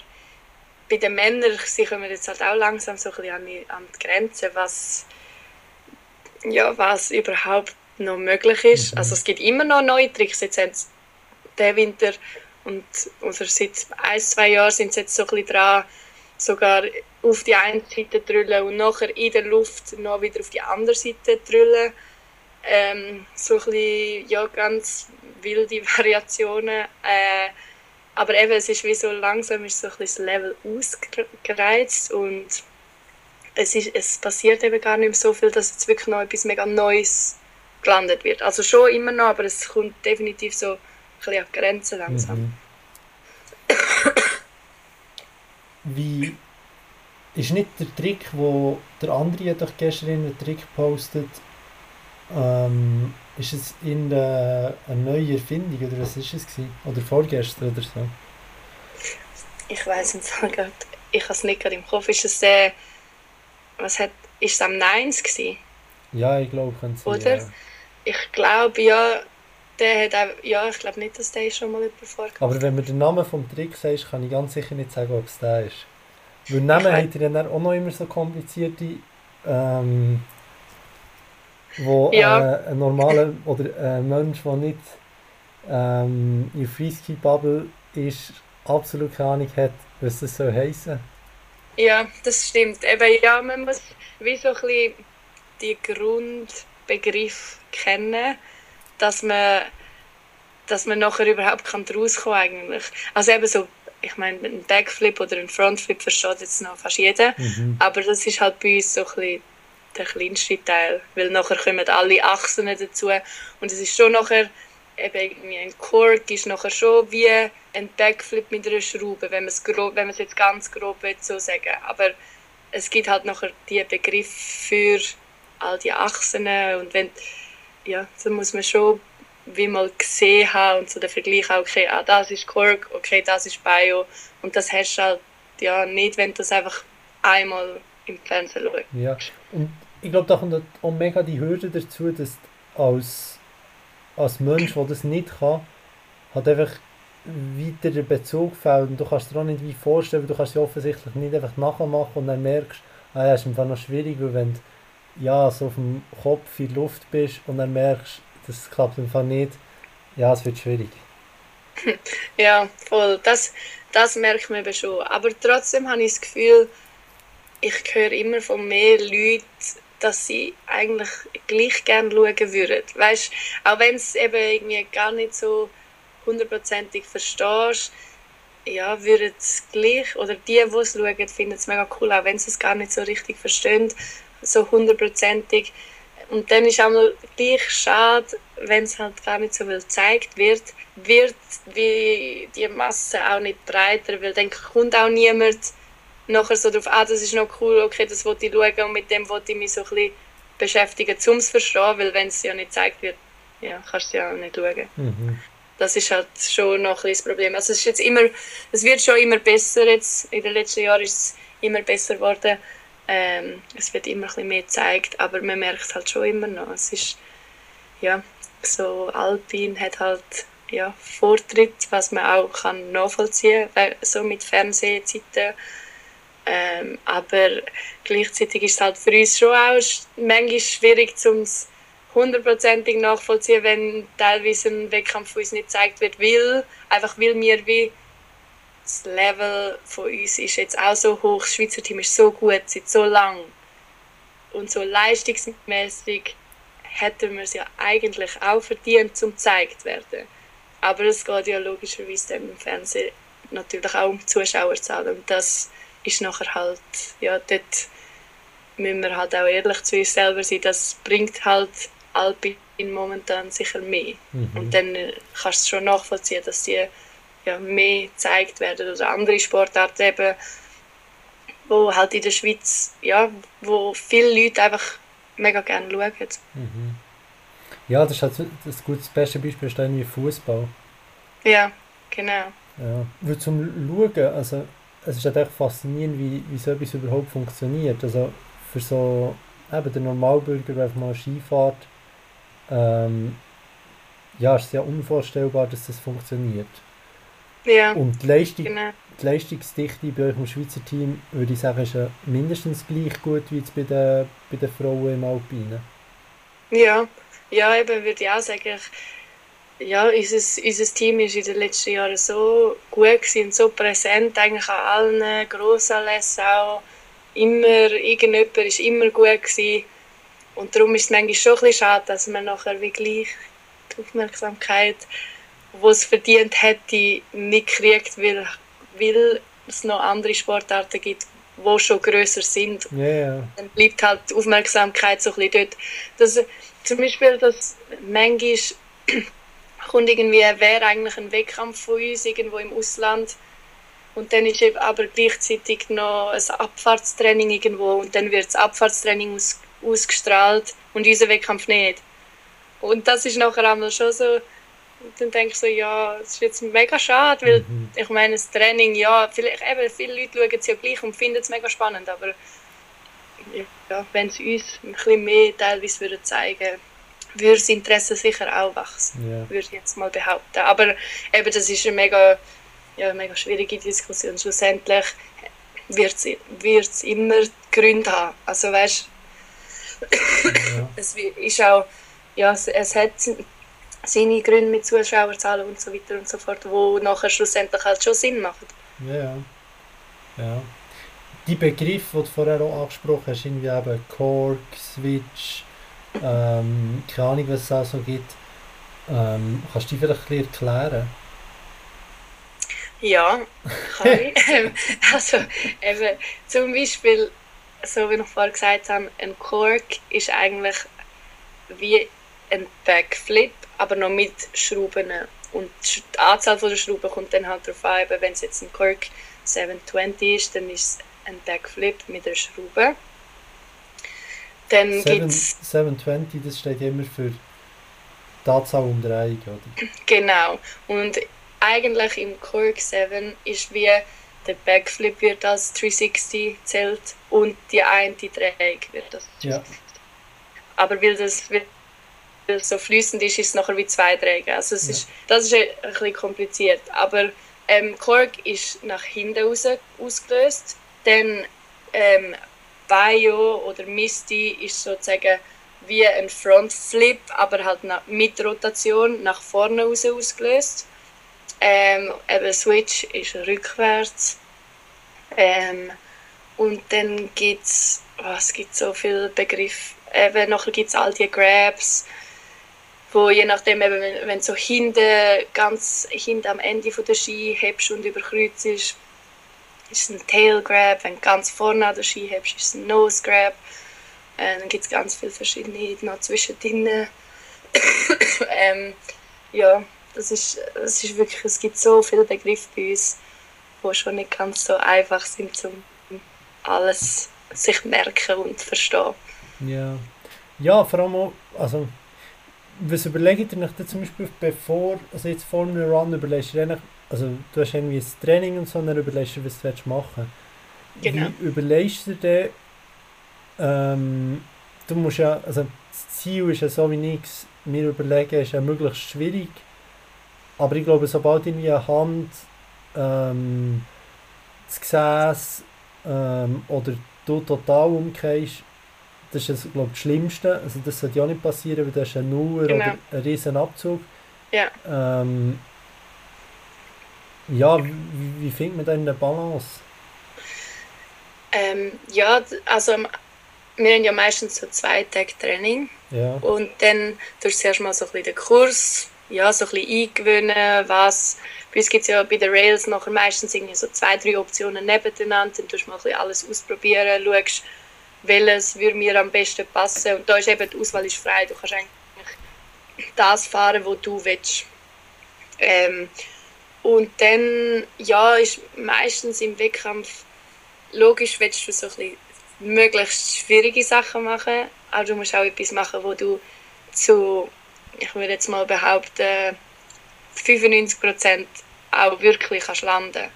bei den Männern, sie kommen jetzt halt auch langsam so ein bisschen an die, an die Grenze, was, ja, was überhaupt noch möglich ist. Mhm. Also es gibt immer noch neue Tricks. Jetzt haben sie den Winter und oder seit ein, zwei Jahren sind sie jetzt so ein bisschen dran, sogar auf die eine Seite drüllen und nachher in der Luft noch wieder auf die andere Seite drüllen. Ähm, so ein bisschen, ja, ganz wilde [LAUGHS] Variationen. Äh, aber eben, es ist wie so langsam ist so ein bisschen das Level ausgereizt und es, ist, es passiert eben gar nicht mehr so viel, dass jetzt wirklich noch etwas mega Neues gelandet wird. Also schon immer noch, aber es kommt definitiv so ein bisschen an Grenzen langsam. Mhm. Wie ist nicht der Trick, wo der andere doch gestern in den Trick postet, ähm, ist es in äh, eine neue Erfindung oder was ist es gewesen? Oder vorgestern oder so? Ich weiß nicht [LAUGHS] gerade. Ich habe es nicht gerade im Kopf. Ist es äh, was hat, ist es am Nines gewesen? Ja, ich glaube, kann sein. Oder? Ja. Ich glaube, ja, der hat auch, ja, ich glaube nicht, dass der schon mal jemand vorgekommen Aber wenn man den Namen vom Trick sagt, kann ich ganz sicher nicht sagen, ob es der ist. Weil Namen hat er dann auch noch immer so komplizierte, ähm, wo ja. äh, ein normaler oder ein Mensch, der nicht ähm, in Freeski-Bubble ist, absolut keine Ahnung hat, was das soll heissen. Ja, das stimmt. Eben, ja, man muss wie so ein bisschen die Grundbegriffe kennen, dass man, dass man nachher überhaupt kann daraus kommen eigentlich. Also eben so, ich meine, ein Backflip oder ein Frontflip versteht jetzt noch fast jeder, mhm. aber das ist halt bei uns so ein bisschen der kleinste Teil, weil nachher kommen alle Achsen dazu. Und es ist schon nachher eben ein Cork ist nachher schon wie ein Backflip mit einer Schraube, wenn man es grob, wenn man es jetzt ganz grob so sagen, aber es gibt halt nachher die Begriff für all die Achsen und wenn ja, so muss man schon wie mal gesehen haben und so den Vergleich auch, okay, ah, das ist Cork, okay, das ist Bio. Und das hast du halt ja nicht, wenn du das einfach einmal im Fernsehen schaust. Ja, und ich glaube, da kommt auch mega die Hürde dazu, dass als, als Mensch, der das nicht kann, hat einfach weiter Bezug fehlt und du kannst dir auch nicht wie vorstellen, weil du kannst sie offensichtlich nicht einfach nachmachen und dann merkst, ah ja, ist einfach noch schwierig, weil wenn du ja, so auf dem Kopf in der Luft bist und dann merkst, das klappt einfach nicht, ja, es wird schwierig. [LAUGHS] Ja, voll. Das, das merkt man eben schon. Aber trotzdem habe ich das Gefühl, ich höre immer von mehr Leuten, dass sie eigentlich gleich gerne schauen würden. Weißt, auch wenn es eben irgendwie gar nicht so hundertprozentig verstehst, ja, würden es gleich, oder die, die es schauen, finden es mega cool, auch wenn sie es gar nicht so richtig verstehen, so hundertprozentig. Und dann ist auch gleich schade, wenn es halt gar nicht so viel gezeigt wird, wird wie die Masse auch nicht breiter, weil dann kommt auch niemand nachher so darauf, ah, das ist noch cool, okay, das wollte ich schauen und mit dem wollte ich mich so ein bisschen beschäftigen, um es zu verstehen, weil wenn es ja nicht gezeigt wird, ja, kannst du ja auch nicht schauen. Mhm. Das ist halt schon noch ein das Problem. Also es ist jetzt immer, es wird schon immer besser jetzt, in den letzten Jahren ist es immer besser geworden. Ähm, es wird immer ein bisschen mehr gezeigt, aber man merkt halt schon immer noch, es ist, ja, so Alpin hat halt ja, Vortritt, was man auch kann nachvollziehen kann, so mit Fernsehzeiten. Ähm, aber gleichzeitig ist es halt für uns schon auch manchmal schwierig, um es hundertprozentig nachvollziehen, wenn teilweise ein Wettkampf von uns nicht gezeigt wird, weil, einfach weil wir wie das Level von uns ist jetzt auch so hoch, das Schweizer Team ist so gut seit so lang und so leistungsmäßig hätten wir es ja eigentlich auch verdient, zum gezeigt werden. Aber es geht ja logischerweise im Fernsehen natürlich auch um Zuschauerzahlen. Und das ist nachher halt, ja, dort müssen wir halt auch ehrlich zu uns selber sein. Das bringt halt Alpin momentan sicher mehr. Mhm. Und dann äh, kannst du schon nachvollziehen, dass die ja, mehr gezeigt werden oder andere Sportarten eben, wo halt in der Schweiz, ja, wo viele Leute einfach mega gerne schauen. Mhm. Ja, das ist halt das gutes beste Beispiel ist irgendwie Fußball. Ja, genau. Ja, weil zum Schauen, also es ist halt echt faszinierend, wie, wie so etwas überhaupt funktioniert. Also für so eben der Normalbürger, der einfach mal Skifahrt, ähm, ja, ist es ja unvorstellbar, dass das funktioniert. Ja, Und die, Leistung, genau. die Leistungsdichte bei euch im Schweizer Team, würde ich sagen, ist ja mindestens gleich gut wie jetzt bei den, bei den Frauen im Alpinen. Ja, ja, eben würde ich auch sagen, ja, unser, unser Team ist in den letzten Jahren so gut und so präsent eigentlich an allen Grossanlässen auch. Immer, irgendjemand ist immer gut gewesen. Und darum ist es manchmal schon ein bisschen schade, dass man nachher wirklich die Aufmerksamkeit, die es verdient hätte, nicht kriegt, weil, weil es noch andere Sportarten gibt, die schon grösser sind. Yeah. Dann bleibt halt die Aufmerksamkeit so ein bisschen dort. Das, zum Beispiel, dass manchmal kommt irgendwie, wäre eigentlich ein Wettkampf von uns irgendwo im Ausland und dann ist eben aber gleichzeitig noch ein Abfahrtstraining irgendwo und dann wird das Abfahrtstraining aus, ausgestrahlt und unser Wettkampf nicht. Und das ist nachher einmal schon so, dann denke ich so, ja, das ist jetzt mega schade, weil mhm. ich meine, das Training, ja, vielleicht, eben, viele Leute schauen es ja gleich und finden es mega spannend, aber ja, wenn sie uns ein bisschen mehr teilweise würden zeigen würde das Interesse sicher auch wachsen, yeah. würde ich jetzt mal behaupten. Aber eben, das ist eine mega, ja, mega schwierige Diskussion. Schlussendlich wird es immer Gründe haben. Also weißt ja. [LAUGHS] es ist auch, ja, es, es hat seine Gründe mit Zuschauerzahlen und so weiter und so fort, wo nachher schlussendlich halt schon Sinn machen. Ja, ja die Begriffe, die du vorher auch angesprochen hast, irgendwie eben Cork, Switch, ähm, keine Ahnung, was es auch so gibt. Ähm, kannst du die vielleicht ein bisschen erklären? Ja, kann ich. [LAUGHS] also, eben, zum Beispiel, so wie ich vorher gesagt habe, ein Cork ist eigentlich wie ein Backflip, aber noch mit Schrauben. Und die Anzahl der Schrauben kommt dann halt darauf an, wenn es jetzt ein Cork 720 ist, dann ist es ein Backflip mit der Schraube. Dann 7, 720, das steht immer für die Anzahl Umdrehungen, oder? Genau. Und eigentlich im Cork 7 ist wie der Backflip wird als 360 zählt und die eine Dreieck wird das. Ja. Aber weil das weil so fließend ist, ist es nachher wie zwei Dräge. Also es Ja. ist, das ist ein bisschen kompliziert. Aber ähm, Korg ist nach hinten raus ausgelöst. Dann ähm, Bio oder Misty ist sozusagen wie ein Frontflip, aber halt mit Rotation nach vorne raus ausgelöst. Ähm, eben Switch ist rückwärts. Ähm, und dann gibt es, oh, es gibt so viele Begriffe. Eben, nachher gibt es all die Grabs, wo je nachdem, eben, wenn, wenn so hinten, ganz hinten am Ende von der Ski hebst und überkreuzt ist, ist es ein Tail Grab. Wenn du ganz vorne an der Ski hebst, ist es ein Nose Grab. Äh, dann gibt es ganz viele verschiedene noch zwischendrin. [COUGHS] ähm, ja, das ist, das ist wirklich, es gibt so viele Begriffe bei uns, die schon nicht ganz so einfach sind, um alles sich merken und verstehen. Ja. Ja, vor allem auch, also, was überlegt ihr euch zum Beispiel, bevor, also jetzt einem Run überlegst eigentlich, also du hast irgendwie das Training und so, dann überlegst du, was du willst machen Genau. Wie überlegst du dir ähm, du musst ja, also das Ziel ist ja so, wie ich es mir überlege, ist ja möglichst schwierig, aber ich glaube, sobald irgendwie eine Hand, ähm, das Gesäß ähm, oder du total umkehrst, das ist, glaube ich, das Schlimmste. Also das sollte ja nicht passieren, weil das ist ein Nuller Genau. oder ein riesen Abzug. Ja. Ähm, ja, wie, wie findet man da eine Balance? Ähm, ja, also wir haben ja meistens so zwei Tage Training. Ja, und dann tust du zuerst mal so ein bisschen den Kurs, ja, so ein bisschen eingewöhnen, was, bei uns gibt es ja bei den Rails nachher meistens irgendwie so zwei, drei Optionen nebeneinander, dann tust du mal ein bisschen alles ausprobieren, schaust, welches würde mir am besten passen. Und da ist eben, die Auswahl ist frei, du kannst eigentlich das fahren, wo du willst. Ähm, und dann, ja, ist meistens im Wettkampf logisch willst du so ein bisschen möglichst schwierige Sachen machen, aber du musst auch etwas machen, wo du zu, ich würde jetzt mal behaupten, 95% auch wirklich kannst landen.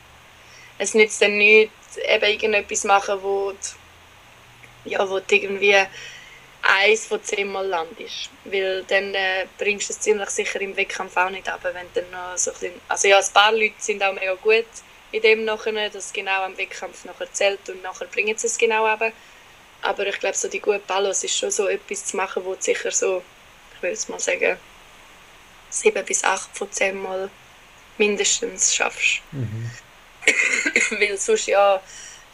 Es nützt dann nichts, eben irgendetwas machen, wo du, ja, wo du irgendwie eins von zehnmal landest. Weil dann äh, bringst du es ziemlich sicher im Wettkampf auch nicht ab, wenn dann noch so ein bisschen, also ja, ein paar Leute sind auch mega gut in dem nachher, dass es genau am Wettkampf nachher zählt und nachher bringen sie es genau ab. Aber ich glaube, so die gute Balance ist schon so etwas zu machen, wo du sicher so, ich würde jetzt mal sagen, sieben bis acht von zehn Mal mindestens schaffst. mhm. [LAUGHS] Weil sonst ja,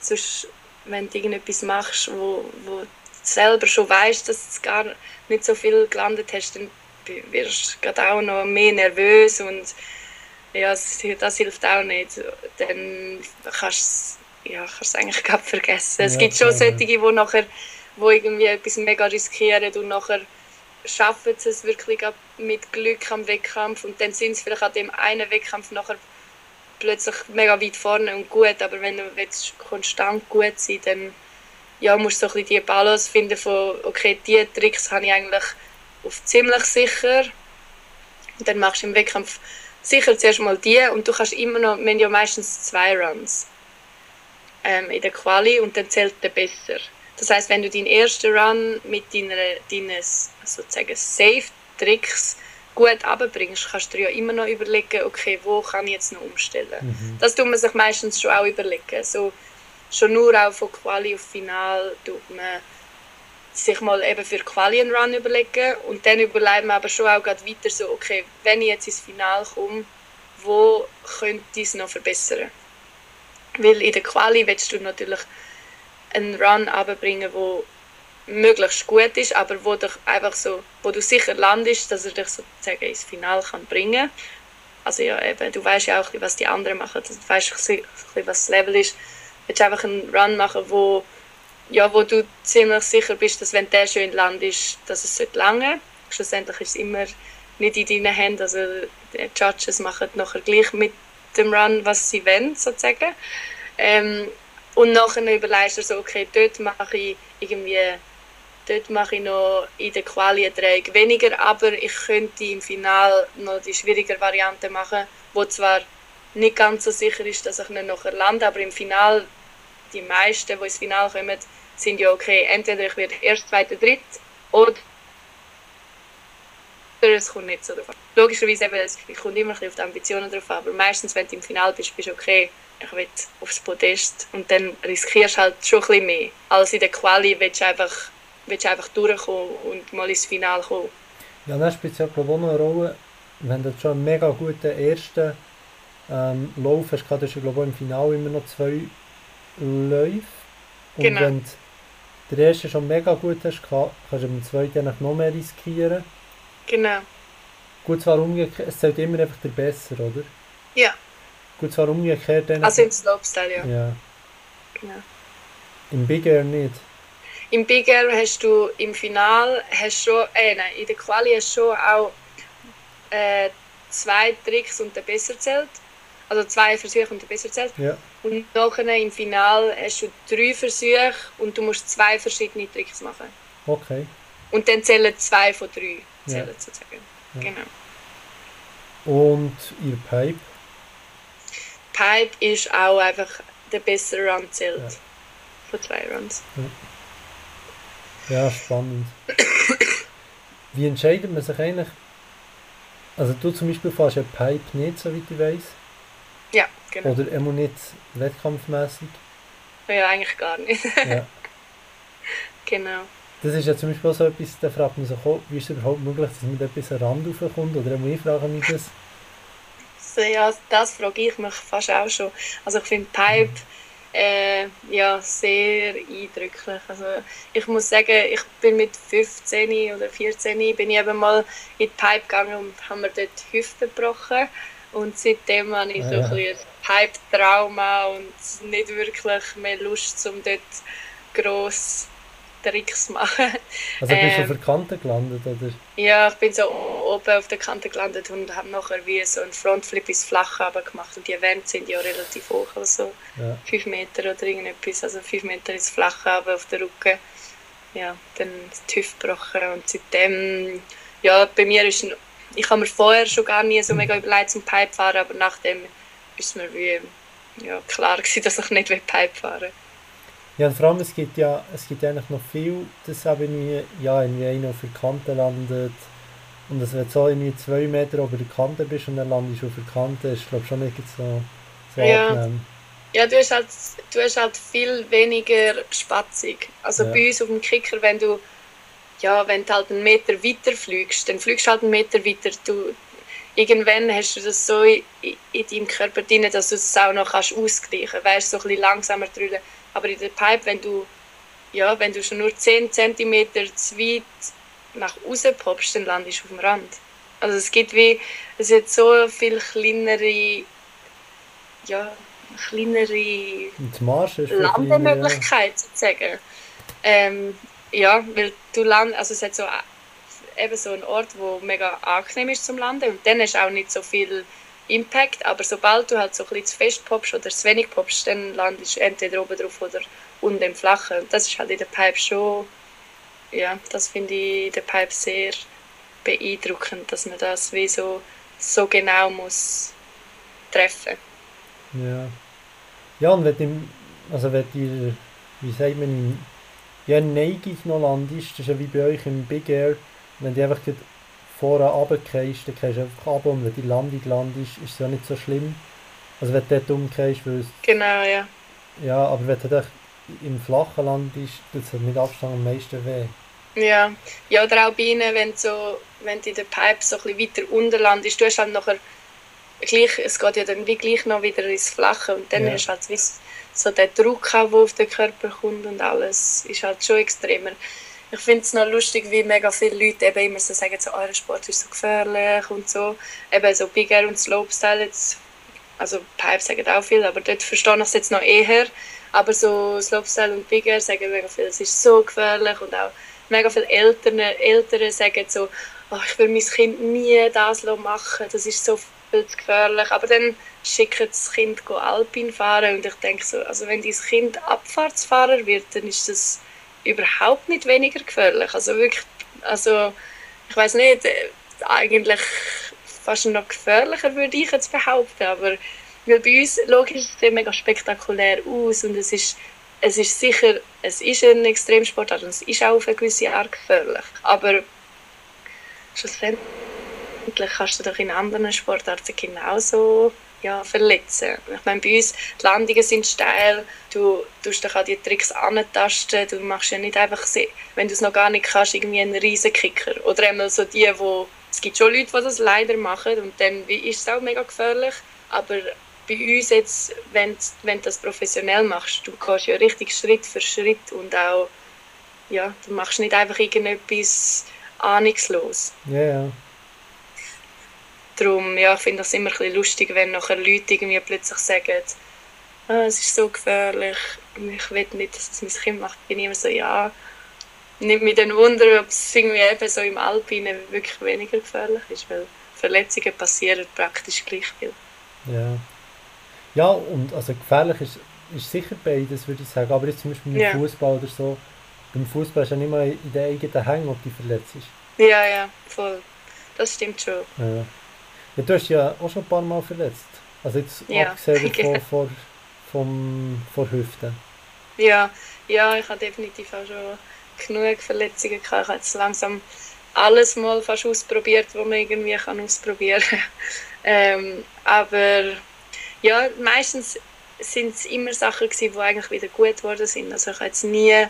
sonst, wenn du irgendetwas machst, wo, wo selber schon weißt, dass du gar nicht so viel gelandet hast, dann wirst du auch noch mehr nervös und ja, das, das hilft auch nicht. Dann kannst du ja, kannst eigentlich gerade vergessen. Es Ja, gibt schon ja. solche, die nachher wo irgendwie etwas mega riskieren und nachher schaffen sie es wirklich mit Glück am Wettkampf und dann sind sie vielleicht an dem einen Wettkampf nachher plötzlich mega weit vorne und gut, aber wenn du willst konstant gut sein dann ja, musst so ein bisschen die Balance finden von, okay, die Tricks habe ich eigentlich auf ziemlich sicher und dann machst du im Wettkampf sicher zuerst mal die und du kannst immer noch, wir haben ja meistens zwei Runs ähm, in der Quali und dann zählt der besser. Das heißt, wenn du deinen ersten Run mit deiner, deinen sozusagen Safe-Tricks gut abbringst, kannst du dir ja immer noch überlegen, okay, wo kann ich jetzt noch umstellen. Mhm. Das tut man sich meistens schon auch überlegen. So, schon nur auch von Quali auf Final tut man sich mal eben für Quali einen Run überlegen und dann überlegt man aber schon auch gerade weiter so, okay, wenn ich jetzt ins Final komme, wo könnte ich es noch verbessern? Weil in der Quali willst du natürlich einen Run abbringen, wo möglichst gut ist, aber wo, dich einfach so, wo du sicher landest, dass er dich sozusagen ins Finale kann bringen Also ja, eben, du weißt ja auch, was die anderen machen, du weißt was das Level ist. Willst einfach einen Run machen, wo, ja, wo du ziemlich sicher bist, dass wenn der schön landest, dass es lange. Schlussendlich ist es immer nicht in deinen Händen, also die Judges machen nachher gleich mit dem Run, was sie wollen, sozusagen. Ähm, und nachher überlegst du so, okay, dort mache ich irgendwie, dort mache ich noch in der Quali Dreieck weniger, aber ich könnte im Final noch die schwierigere Variante machen, wo zwar nicht ganz so sicher ist, dass ich nicht nachher lande, aber im Final, die meisten, die ins Final kommen, sind ja okay, entweder ich werde erst, zweiter, dritt oder es kommt nicht so davon. Logischerweise eben, es kommt immer ein auf die Ambitionen drauf an, aber meistens, wenn du im Final bist, bist du okay, ich will aufs Podest und dann riskierst du halt schon ein bisschen mehr. Als in der Quali willst du einfach, willst du einfach durchkommen und mal ins Finale kommen. Ja, dann spielt es ja glaube ich eine Rolle, wenn du schon einen mega guten ersten ähm, Lauf hast, hast du glaube ich im Finale immer noch zwei Läufe. Und genau. wenn du den ersten schon mega gut hast, kannst du im zweiten noch mehr riskieren. Genau. Gut, zwar umgekehrt, es zählt immer einfach der Besser, oder? Ja. Gut, zwar umgekehrt. Dann also im Slopestyle, ja. Ja. Genau. Im Big Air nicht? Im Big Air hast du im Final, hast schon, äh, nein, in der Quali hast du schon auch äh, zwei Tricks und der besser zählt. Also zwei Versuche und der besser zählt. Ja. Und nachher im Final hast du drei Versuche und du musst zwei verschiedene Tricks machen. Okay. Und dann zählen zwei von drei zählen ja. sozusagen. Ja. Genau. Und ihr Pipe? Pipe ist auch einfach der bessere Run zählt. Ja. Von zwei Runs. Ja, ja spannend. Wie entscheidet man sich eigentlich? Also du zum Beispiel fährst ja Pipe nicht, soweit ich weiß. Ja, genau. Oder immer nicht wettkampfmäßig? Ja, eigentlich gar nicht. ja. [LAUGHS] Genau. Das ist ja zum Beispiel so etwas, da fragt man sich auch, wie ist es überhaupt möglich, dass man da etwas an Rand raufkommt? Oder ich frage mich das. So, ja, das frage ich mich fast auch schon. Also ich finde Pipe äh, ja, sehr eindrücklich. Also ich muss sagen, ich bin mit 15 oder 14 bin ich eben mal in die Pipe gegangen und haben mir dort Hüfte gebrochen. Und seitdem habe ich so ja. ein, ein Pipe-Trauma und nicht wirklich mehr Lust, um dort gross Tricks machen. Also bist du ähm, auf der Kante gelandet, oder? Ja, ich bin so oben auf der Kante gelandet und habe nachher wie so einen Frontflip ins Flache gemacht. Und die Wände sind ja relativ hoch, also ja. 5 Meter oder irgendetwas, also 5 Meter ins Flache aber auf der Rücken. Ja, dann die Hüfte gebrochen und seitdem, ja, bei mir ist ein, ich habe mir vorher schon gar nie so mega überlegt zum Pipe fahren, aber nachdem ist mir wie ja, klar gewesen, dass ich nicht Pipe fahren will. Ja, vor allem, es gibt ja es gibt eigentlich noch viel, das irgendwie, ja, irgendwie einer auf der Kante landet. Und das, wenn du so irgendwie zwei Meter über der Kante bist und dann landest du auf der Kante, ist glaube schon nicht so, so ja. angenehm. Ja, du hast, halt, du hast halt viel weniger Spatzig. Also ja. bei uns auf dem Kicker, wenn du, ja, wenn du halt einen Meter weiter fliegst, dann fliegst du halt einen Meter weiter. Du, irgendwann hast du das so in, in deinem Körper drin, dass du es auch noch kannst ausgleichen kannst. Weißt so ein bisschen langsamer drüllen. Aber in der Pipe, wenn du, ja, wenn du schon nur 10 cm zu weit nach außen poppst, dann landest du auf dem Rand. Also es gibt wie, es hat so viel kleinere, ja, kleinere Landemöglichkeiten sozusagen. Ähm, ja, weil du land, also es hat so eben so einen Ort, wo mega angenehm ist zum Landen und dann du auch nicht so viel Impact, aber sobald du halt so ein bisschen zu fest poppst oder zu wenig poppst, dann landest du entweder oben drauf oder unten im Flachen. Und das ist halt in der Pipe schon, ja, das finde ich in der Pipe sehr beeindruckend, dass man das wie so, so genau muss treffen. Ja. Ja, und wenn du, also wenn ihr, wie sagt man, ja, neigig noch landest, das ist ja wie bei euch im Big Air, wenn du einfach vorne runtergehst, dann gehst du einfach runter und wenn die Landung landest, ist es ja nicht so schlimm. Also wenn du dort umgehst, weil es... Genau, ja. Ja, aber wenn du im flachen Land ist, tut es mit Abstand am meisten weh. Ja, ja oder auch bei ihnen, wenn, so, wenn du in der Pipe so ein bisschen weiter unten landest, du hast halt nachher gleich, es geht ja dann wie gleich noch wieder ins Flache und dann ja. hast du halt wie so der Druck, der auf den Körper kommt und alles, ist halt schon extremer ich finde es noch lustig, wie mega viele Leute eben immer so sagen, so, euer Sport ist so gefährlich und so. Eben so Big Air und Slopestyle, jetzt, also Pipe sagen auch viel, aber dort verstehe ich es jetzt noch eher. Aber so Slopestyle und Big Air sagen mega viel, es ist so gefährlich und auch mega viele Eltern, Eltern sagen so, oh, ich will mein Kind nie das machen, das ist so viel zu gefährlich. Aber dann schicken das Kind Alpin fahren und ich denke so, also wenn dein Kind Abfahrtsfahrer wird, dann ist das überhaupt nicht weniger gefährlich. Also wirklich, also ich weiß nicht, äh, eigentlich fast noch gefährlicher würde ich jetzt behaupten, aber weil bei uns, logisch, es sieht mega spektakulär aus und es ist, es ist sicher, es ist ein Extremsportart und es ist auch auf eine gewisse Art gefährlich. Aber schlussendlich kannst du doch in anderen Sportarten genauso ja, verletzen. Ich meine, bei uns, die Landungen sind steil, du tust dich an die Tricks antasten, du machst ja nicht einfach, wenn du es noch gar nicht kannst, irgendwie einen riesen Kicker. Oder einmal so die, wo, es gibt schon Leute, die das leider machen und dann ist es auch mega gefährlich, aber bei uns jetzt, wenn, wenn du das professionell machst, du gehst ja richtig Schritt für Schritt und auch, ja, du machst nicht einfach irgendetwas ahnungslos. Ja, ja. Darum, ja, ich finde das immer ein bisschen lustig, wenn nachher Leute irgendwie plötzlich sagen, ah, es ist so gefährlich, ich will nicht, dass es mein Kind macht. Bin ich immer so, ja, nimmt mich dann Wunder, ob es irgendwie eben so im Alpinen wirklich weniger gefährlich ist, weil Verletzungen passieren praktisch gleich viel. Ja. Ja, und also gefährlich ist, ist sicher beides, würde ich sagen. Aber jetzt zum Beispiel beim ja. Fußball oder so, beim Fußball ist ja nicht mal in der eigenen Hängen, ob die verletzt ist. Ja, ja, voll. Das stimmt schon. Ja. Ja du hast ja auch schon ein paar Mal verletzt. Also jetzt ja. abgesehen [LAUGHS] von, von, vom, von Hüften. Ja, ja, ich habe definitiv auch schon genug Verletzungen gehabt. Ich habe jetzt langsam alles mal fast ausprobiert, was man irgendwie kann ausprobieren kann. [LAUGHS] ähm, aber ja, meistens sind es immer Sachen gewesen, die eigentlich wieder gut geworden sind. Also ich habe jetzt nie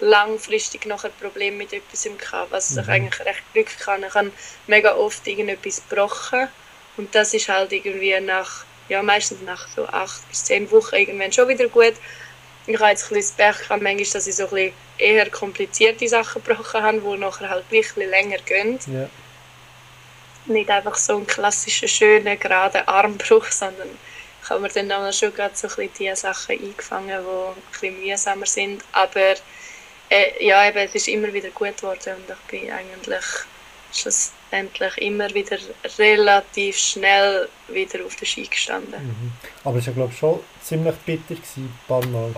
langfristig noch ein Problem mit etwas gehabt, was mhm. ich eigentlich recht Glück kann. Ich habe mega oft irgendetwas gebrochen und das ist halt irgendwie nach, ja meistens nach so acht bis zehn Wochen irgendwann schon wieder gut. Ich habe jetzt ein bisschen das Pech gehabt, manchmal, dass ich so ein bisschen eher komplizierte Sachen gebrochen habe, die nachher halt ein bisschen länger gehen. Ja. Nicht einfach so ein klassischer, schöner, gerader Armbruch, sondern ich habe mir dann auch schon gerade so ein bisschen die Sachen eingefangen, die ein bisschen mühsamer sind. Aber äh, ja, eben, es ist immer wieder gut geworden und ich bin eigentlich schlussendlich immer wieder relativ schnell wieder auf der Ski gestanden. Mhm. Aber es war glaube ich schon ziemlich bitter, gewesen, ein paar Mal.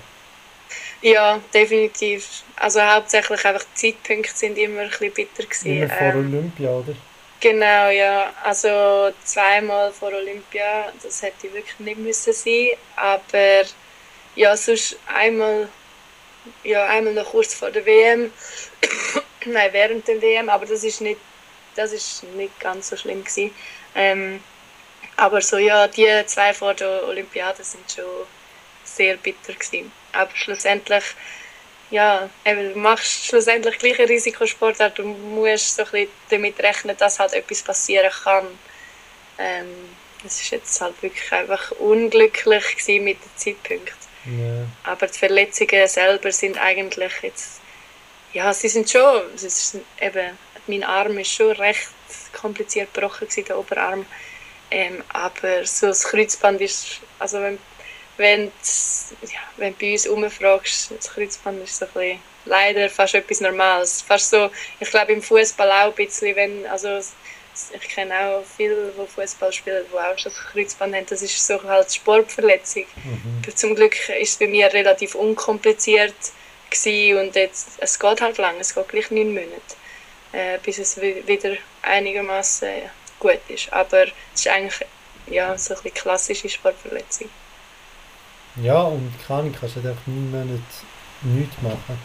Ja, definitiv. Also hauptsächlich einfach die Zeitpunkte sind immer ein bisschen bitter gewesen. Immer vor ähm, Olympia, oder? Genau, ja. Also zweimal vor Olympia, das hätte wirklich nicht müssen sein. Aber ja, sonst einmal, ja, einmal noch kurz vor der WM. [COUGHS] Nein, während der WM, aber das ist nicht, das ist nicht ganz so schlimm gewesen. Ähm, aber so ja, die zwei vor der Olympiade sind schon sehr bitter gewesen. Aber schlussendlich, ja, du machst schlussendlich gleich einen Risikosportart. Du musst so ein damit rechnen, dass halt etwas passieren kann. Ähm, es ist jetzt halt wirklich einfach unglücklich mit dem Zeitpunkt. Ja. Aber die Verletzungen selber sind eigentlich jetzt, ja, sie sind schon, es ist eben, mein Arm ist schon recht kompliziert gebrochen der Oberarm. Ähm, aber so das Kreuzband ist, also wenn wenn, ja, wenn du bei uns umfragst, das Kreuzband ist so ein bisschen, leider fast etwas Normales. Fast so, ich glaube im Fußball auch ein bisschen, wenn, also ich kenne auch viele, die Fußball spielen, die auch schon Kreuzband haben. Das ist so halt Sportverletzung. Mhm. Zum Glück ist es bei mir relativ unkompliziert gewesen und jetzt, es geht halt lang, es geht gleich neun Monate, äh, bis es wieder einigermaßen gut ist. Aber es ist eigentlich ja, so eine klassische Sportverletzung. Ja, und Ahnung, kannst du einfach neun Monate nichts machen.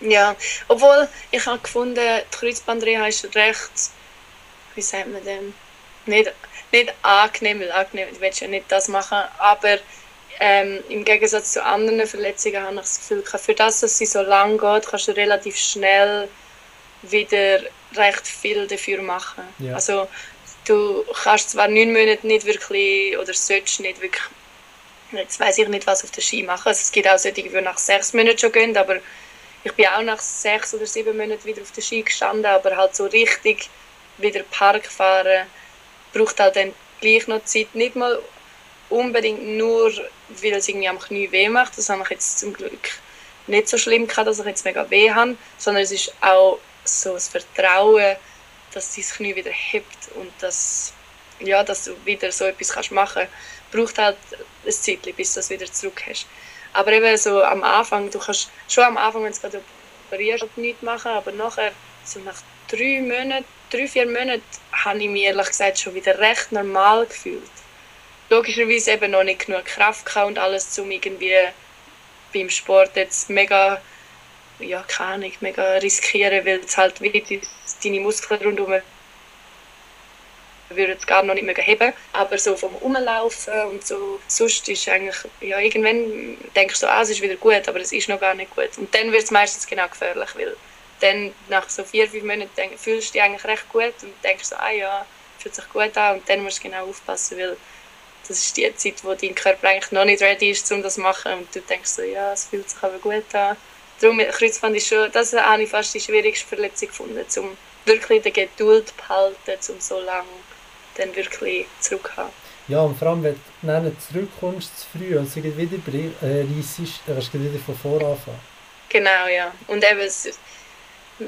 Ja, obwohl ich habe gefunden, die Kreuzbandreha ist recht, wie sagt man denn, nicht, nicht angenehm, weil angenehm, du willst ja nicht das machen, aber ähm, im Gegensatz zu anderen Verletzungen habe ich das Gefühl, für das, dass sie so lang geht, kannst du relativ schnell wieder recht viel dafür machen. Ja. Also du kannst zwar neun Monate nicht wirklich, oder sollst nicht wirklich Jetzt weiß ich nicht, was auf der Ski machen. Also es gibt auch solche, die nach sechs Monaten schon gehen, aber ich bin auch nach sechs oder sieben Monaten wieder auf der Ski gestanden, aber halt so richtig wieder Park fahren braucht halt dann gleich noch Zeit. Nicht mal unbedingt nur, weil es irgendwie am Knie weh macht. Das habe ich jetzt zum Glück nicht so schlimm gehabt, dass ich jetzt mega weh habe, sondern es ist auch so das Vertrauen, dass dein Knie wieder hebt und dass, ja, dass du wieder so etwas kannst machen kannst braucht halt ein Zeit, bis du das wieder zurück hast. Aber eben so am Anfang, du kannst schon am Anfang, wenn du gerade operierst, nichts machen, aber nachher, so nach drei Monaten, drei, vier Monaten, habe ich mich ehrlich gesagt schon wieder recht normal gefühlt. logischerweise eben noch nicht genug Kraft gehabt und alles, um irgendwie beim Sport jetzt mega, ja, keine Ahnung, mega riskieren, weil es halt wie deine Muskeln rundherum würde es gar noch nicht mehr heben. Aber so vom Umlaufen und so, sonst ist eigentlich, ja, irgendwann denkst du ah, es ist wieder gut, aber es ist noch gar nicht gut. Und dann wird es meistens genau gefährlich, weil dann nach so vier, fünf Monaten denk, fühlst du dich eigentlich recht gut und denkst so, ah ja, fühlt sich gut an und dann musst du genau aufpassen, weil das ist die Zeit, wo dein Körper eigentlich noch nicht ready ist, um das zu machen und du denkst so, ja, es fühlt sich aber gut an. Darum, Kreuzband ist schon, das habe ich fast die schwierigste Verletzung gefunden, um wirklich die Geduld behalten, um so lange dann wirklich zurückzuhaben. Ja, und vor allem, wenn du dann zurückkommst zu früh und sie wieder äh, reissest, dann kannst du wieder von vorne anfangen. Genau, ja. Und eben,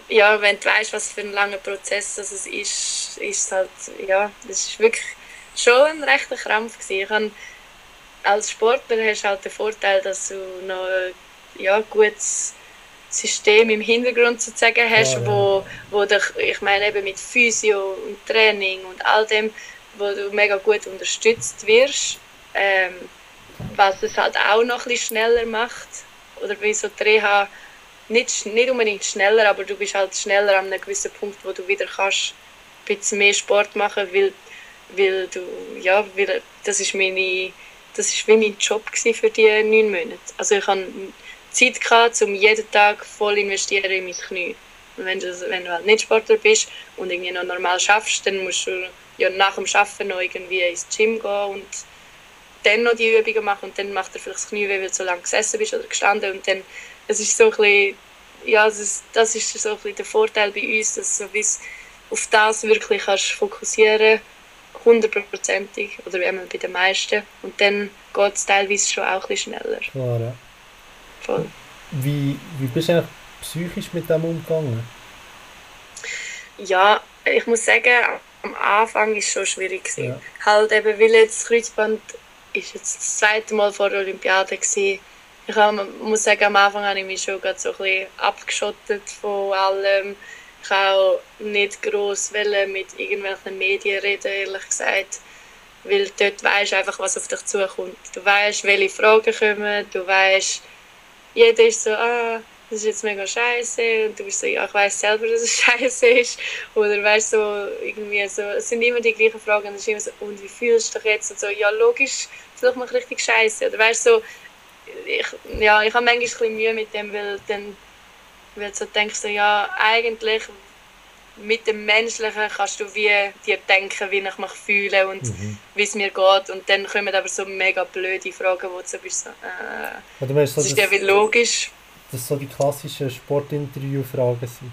ja, wenn du weißt, was für ein langer Prozess das ist, ist es halt, ja, das ist wirklich schon ein rechter Krampf gewesen. Ich habe, als Sportler hast du halt den Vorteil, dass du noch ja, gutes System im Hintergrund sozusagen hast, ja, ja. wo, wo dich, ich meine eben mit Physio und Training und all dem, wo du mega gut unterstützt wirst, ähm, was es halt auch noch ein bisschen schneller macht. Oder wie so die Reha nicht, nicht unbedingt schneller, aber du bist halt schneller an einem gewissen Punkt, wo du wieder kannst ein bisschen mehr Sport machen, weil, weil du, ja, weil das ist meine, das ist wie mein Job für die neun Monate. Also ich hatte Zeit gehabt, um jeden Tag voll investieren in mein Knie. Und wenn du, wenn du halt nicht Sportler bist und irgendwie noch normal schaffst, dann musst du ja nach dem Arbeiten noch irgendwie ins Gym gehen und dann noch die Übungen machen und dann macht er vielleicht das Knie weh, weil du so lange gesessen bist oder gestanden und dann es ist so ein bisschen, ja, das ist, das ist so ein bisschen der Vorteil bei uns, dass du so auf das wirklich kannst fokussieren hundertprozentig oder wie bei den meisten und dann geht es teilweise schon auch ein bisschen schneller. Klar, ja. Voll. Wie, wie bist du eigentlich psychisch mit dem umgegangen? Ja, ich muss sagen, am Anfang war es schon schwierig. Ja. Halt eben, weil jetzt das Kreuzband ist jetzt das zweite Mal vor der Olympiade war ich muss sagen, am Anfang habe ich mich schon so ein bisschen abgeschottet von allem. Ich auch nicht gross mit irgendwelchen Medien reden, ehrlich gesagt. Weil dort weisst du einfach, was auf dich zukommt. Du weißt, welche Fragen kommen, du weißt, jeder ist so, ah, das ist jetzt mega scheiße und du bist so, ja, ich weiß selber, dass es [LAUGHS] scheiße ist. Oder weißt so, irgendwie so, es sind immer die gleichen Fragen und es ist immer so, und wie fühlst du dich jetzt? Und so, ja, logisch, vielleicht mal richtig scheiße. Oder weißt so, ich, ja, ich habe manchmal ein bisschen Mühe mit dem, weil dann weil du so denkst, so, ja, eigentlich mit dem Menschlichen kannst du wie dir denken, wie ich mich fühle und mhm. wie es mir geht. Und dann kommen aber so mega blöde Fragen, wo du so bist, so, äh, Oder das, das ist ja wie logisch. Dass so die klassischen Sportinterview-Fragen sind.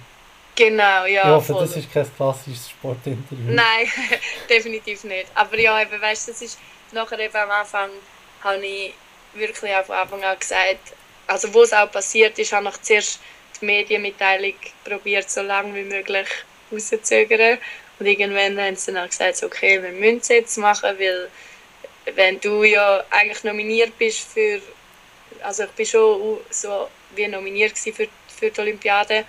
Genau, ja. Ich hoffe, voll. das ist kein klassisches Sportinterview. Nein, [LAUGHS] definitiv nicht. Aber ja, eben, weißt, das ist nachher eben am Anfang habe ich wirklich auch von Anfang an gesagt, also wo es auch passiert ist, habe ich zuerst die Medienmitteilung probiert, so lange wie möglich rauszuzögern. Und irgendwann haben sie dann gesagt, okay, wir müssen es jetzt machen, weil wenn du ja eigentlich nominiert bist für, also ich bin schon so wie nominiert für, für die Olympiade,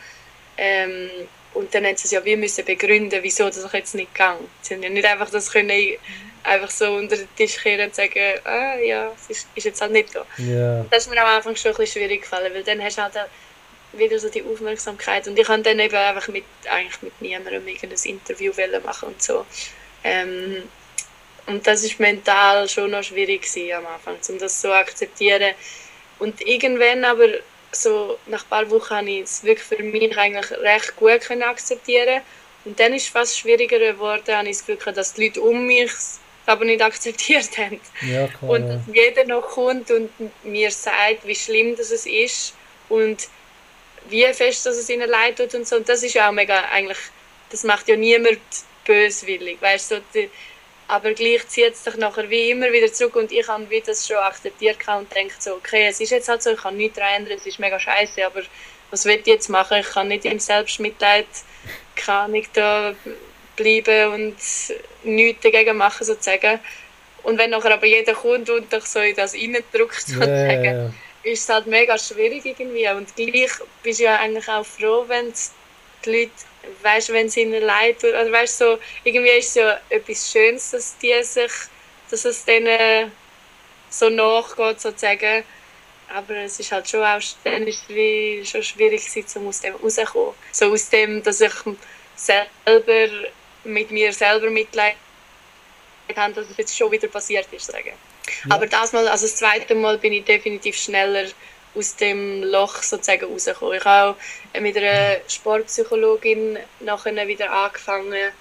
ähm, und dann haben sie es ja wie müssen begründen, wieso das jetzt nicht ging. Sie haben ja nicht einfach das können einfach so unter den Tisch kehren und sagen, ah ja, es ist, ist jetzt halt nicht so. Yeah. Das ist mir am Anfang schon ein bisschen schwierig gefallen, weil dann hast du halt wieder so die Aufmerksamkeit und ich kann dann eben einfach mit, eigentlich mit niemandem ein Interview machen und so. Ähm, und das ist mental schon noch schwierig am Anfang, um das so zu akzeptieren. Und irgendwann aber so nach ein paar Wochen habe ich es wirklich für mich eigentlich recht gut können akzeptieren und dann ist es fast schwieriger geworden, habe ich das Gefühl, dass die Leute um mich aber nicht akzeptiert haben. Ja, klar, und dass jeder noch kommt und mir sagt, wie schlimm das ist und wie fest dass es ihnen leid tut und so. Und das ist ja auch mega, eigentlich, das macht ja niemand böswillig, weißt du, so, aber gleich zieht es sich nachher wie immer wieder zurück und ich habe das schon akzeptiert und denke so, okay, es ist jetzt halt so, ich kann nichts ändern, es ist mega scheiße, aber was will ich jetzt machen? Ich kann nicht im Selbstmitleid kann ich da bleiben und nichts dagegen machen sozusagen. Und wenn nachher aber jeder kommt und dich so in das reindrückt sozusagen, yeah. ist es halt mega schwierig irgendwie und gleich bist du ja eigentlich auch froh, wenn die Leute weißt, wenn es ihnen leid tut, also weißt so, irgendwie ist es ja etwas Schönes, dass die sich dass es denen so nachgeht, sozusagen. Aber es ist halt schon auch dann ist es schon schwierig, um aus dem rauszukommen. So aus dem, dass ich selber mit mir selber Mitleid habe, dass es jetzt schon wieder passiert ist. Sagen. Ja. Aber das, Mal, also das zweite Mal bin ich definitiv schneller aus dem Loch sozusagen rausgekommen. Ich habe auch mit einer Sportpsychologin nachher wieder angefangen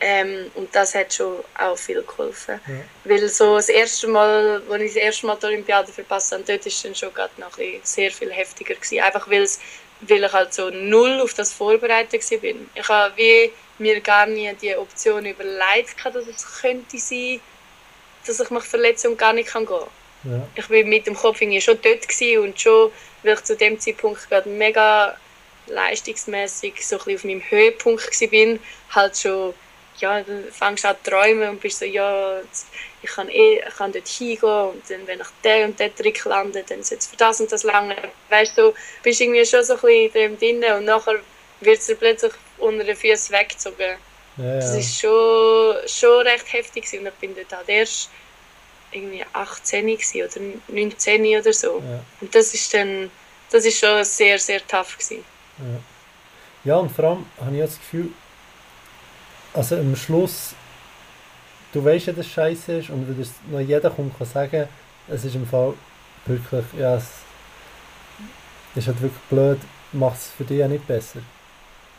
ähm, und das hat schon auch viel geholfen. Ja. Weil so das erste Mal, als ich das erste Mal die Olympiade verpasst habe, dort war es dann schon gerade noch sehr viel heftiger. Gewesen. Einfach weil, es, weil ich halt so null auf das vorbereitet war. Ich habe wie mir gar nie die Option überlegt, dass es könnte sein, dass ich mich verletze und gar nicht kann gehen kann. Ja. Ich war mit dem Kopf schon dort und schon, weil ich zu dem Zeitpunkt gerade mega leistungsmäßig so ein auf meinem Höhepunkt war, halt schon ja, dann fängst du an zu träumen und bist so, ja, ich kann, eh, ich kann dort hingehen und dann, wenn ich der und der Trick lande, dann soll es für das und das lange. Weißt du, bist irgendwie schon so ein bisschen drin und nachher wird es plötzlich unter den Füßen weggezogen. Ja, ja. Das war schon, schon recht heftig gewesen. und ich bin dort halt erst irgendwie 18 oder 19 oder so. Ja. Und das ist dann, das ist schon sehr, sehr tough gewesen. Ja. ja, und vor allem habe ich das Gefühl, also am Schluss, du weißt ja, dass es scheiße ist und wenn noch jeder kommt kann sagen, es ist im Fall wirklich, ja, es ist halt wirklich blöd, macht es für dich ja nicht besser.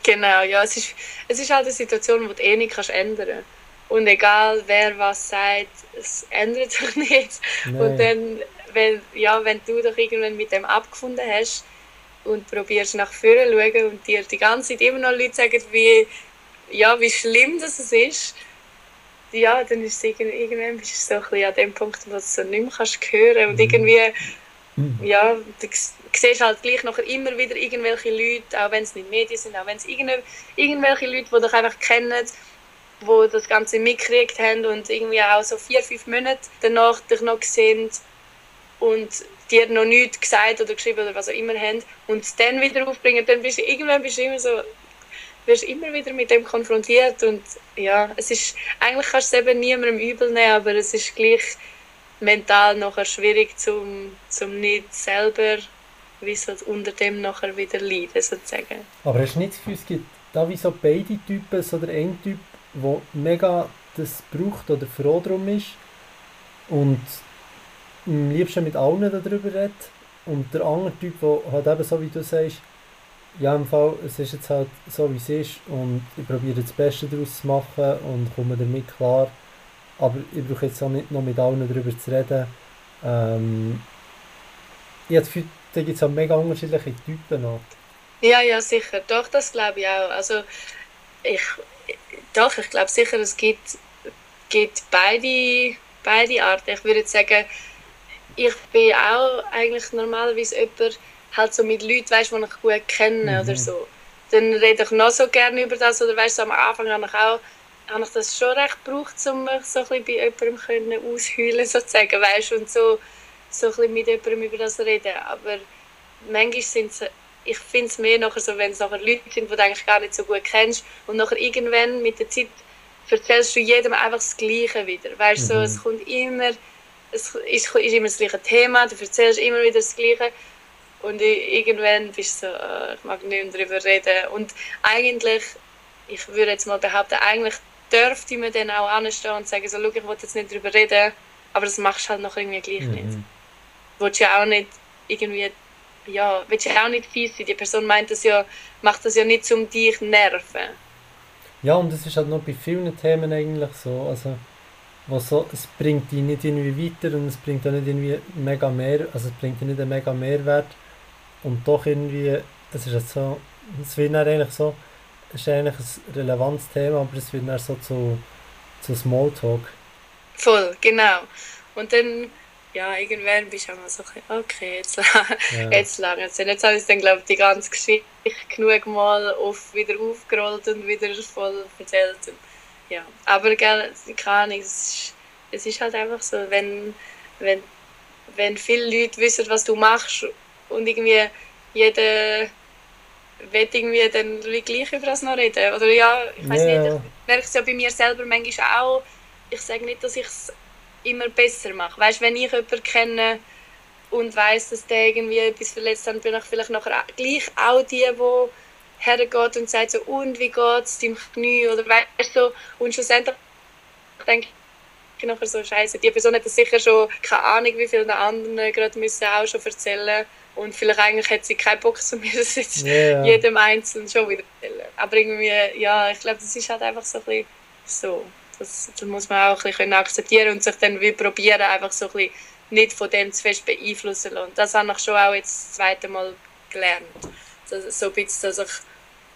Genau, ja, es ist, es ist halt eine Situation, die du eh nicht kannst ändern Und egal wer was sagt, es ändert sich [LAUGHS] nicht. Nein. Und dann, wenn, ja, wenn du dich irgendwann mit dem abgefunden hast und probierst nach vorne zu schauen und dir die ganze Zeit immer noch Leute sagen, wie ja, wie schlimm das ist, ja, dann ist es irgendwann bist du so ein bisschen an dem Punkt, wo du es so nicht mehr kannst hören und mhm. irgendwie, mhm. ja, du siehst halt gleich noch immer wieder irgendwelche Leute, auch wenn es nicht Medien sind, auch wenn es irgendwelche Leute, die dich einfach kennen, die das Ganze mitgekriegt haben und irgendwie auch so vier, fünf Monate danach dich noch gesehen und dir noch nichts gesagt oder geschrieben oder was auch immer haben und es dann wieder aufbringen, dann bist du irgendwann bist du immer so, wirst immer wieder mit dem konfrontiert und ja, es ist, eigentlich kannst du es eben niemandem übel nehmen, aber es ist gleich mental nachher schwierig zum, zum nicht selber wie so unter dem nachher wieder leiden sozusagen. Aber hast du nicht das Gefühl, es gibt da wie so beide Typen, so der eine Typ, der mega das braucht oder froh darum ist und am liebsten mit allen darüber redet und der andere Typ, der halt eben so wie du sagst, ja, im Fall, es ist jetzt halt so, wie es ist und ich probiere das Beste daraus zu machen und komme damit klar. Aber ich brauche jetzt auch nicht noch mit allen darüber zu reden. Ähm, ich habe das Gefühl, da gibt es auch mega unterschiedliche Typen noch. Ja, ja, sicher. Doch, das glaube ich auch. Also, ich, doch, ich glaube sicher, es gibt, gibt beide, beide Arten. Ich würde sagen, ich bin auch eigentlich normalerweise jemand, halt so mit Leuten, weißt, die ich gut kenne mhm. oder so. Dann rede ich noch so gerne über das oder weißt, so am Anfang habe ich auch habe ich das schon recht gebraucht, um mich so ein bisschen bei jemandem können ausheulen sozusagen, weißt, und so, so ein bisschen mit jemandem über das reden. Aber manchmal sind es, ich finde es mehr nachher so, wenn es nachher Leute sind, die du eigentlich gar nicht so gut kennst und nachher irgendwann mit der Zeit erzählst du jedem einfach das Gleiche wieder, weißt, mhm. so, es kommt immer, es ist, ist immer das gleiche Thema, du erzählst immer wieder das Gleiche und irgendwann bist du so, äh, ich mag nicht mehr darüber reden. Und eigentlich, ich würde jetzt mal behaupten, eigentlich dürfte man dann auch anstehen und sagen, so, schau, ich will jetzt nicht darüber reden, aber das machst du halt noch irgendwie gleich mhm. nicht. Du willst ja auch nicht irgendwie, ja, willst ja auch nicht fies sein. Die Person meint das ja, macht das ja nicht, um dich zu nerven. Ja, und das ist halt noch bei vielen Themen eigentlich so, also was so, es bringt dich nicht irgendwie weiter und es bringt auch nicht irgendwie mega mehr, also es bringt dir nicht einen mega Mehrwert, und doch irgendwie, das ist jetzt so, es wird dann eigentlich so, es ist eigentlich ein relevantes Thema, aber es wird dann so zu, zu Smalltalk. Voll, genau. Und dann, ja, irgendwann bist du auch mal so, okay, jetzt, ja. jetzt lange. Jetzt, jetzt habe ich dann, glaube ich, die ganze Geschichte genug mal auf, wieder aufgerollt und wieder voll erzählt. Und, ja, aber gell, keine Ahnung, es ist, es ist halt einfach so, wenn, wenn, wenn viele Leute wissen, was du machst und irgendwie jeder will irgendwie dann gleich über das noch reden. Oder ja, ich weiß yeah. nicht, ich merke es ja bei mir selber manchmal auch. Ich sage nicht, dass ich es immer besser mache. Weißt, wenn ich jemanden kenne und weiß, dass der irgendwie etwas verletzt hat, bin ich vielleicht nachher gleich auch die, die hergeht und sagt so, und wie geht es deinem Knie oder weißt so und schlussendlich denke ich nachher so, scheiße, die Person hat das sicher schon, keine Ahnung, wie viele anderen gerade müssen auch schon erzählen und vielleicht eigentlich hat sie keinen Bock zu mir, das jetzt yeah. jedem Einzelnen schon wieder erzählen. Aber irgendwie, ja, ich glaube, das ist halt einfach so ein bisschen so. Das, das muss man auch ein bisschen akzeptieren und sich dann wie probieren, einfach so ein bisschen nicht von dem zu fest beeinflussen lassen. Das habe ich schon auch jetzt das zweite Mal gelernt. Das, so ein bisschen, dass ich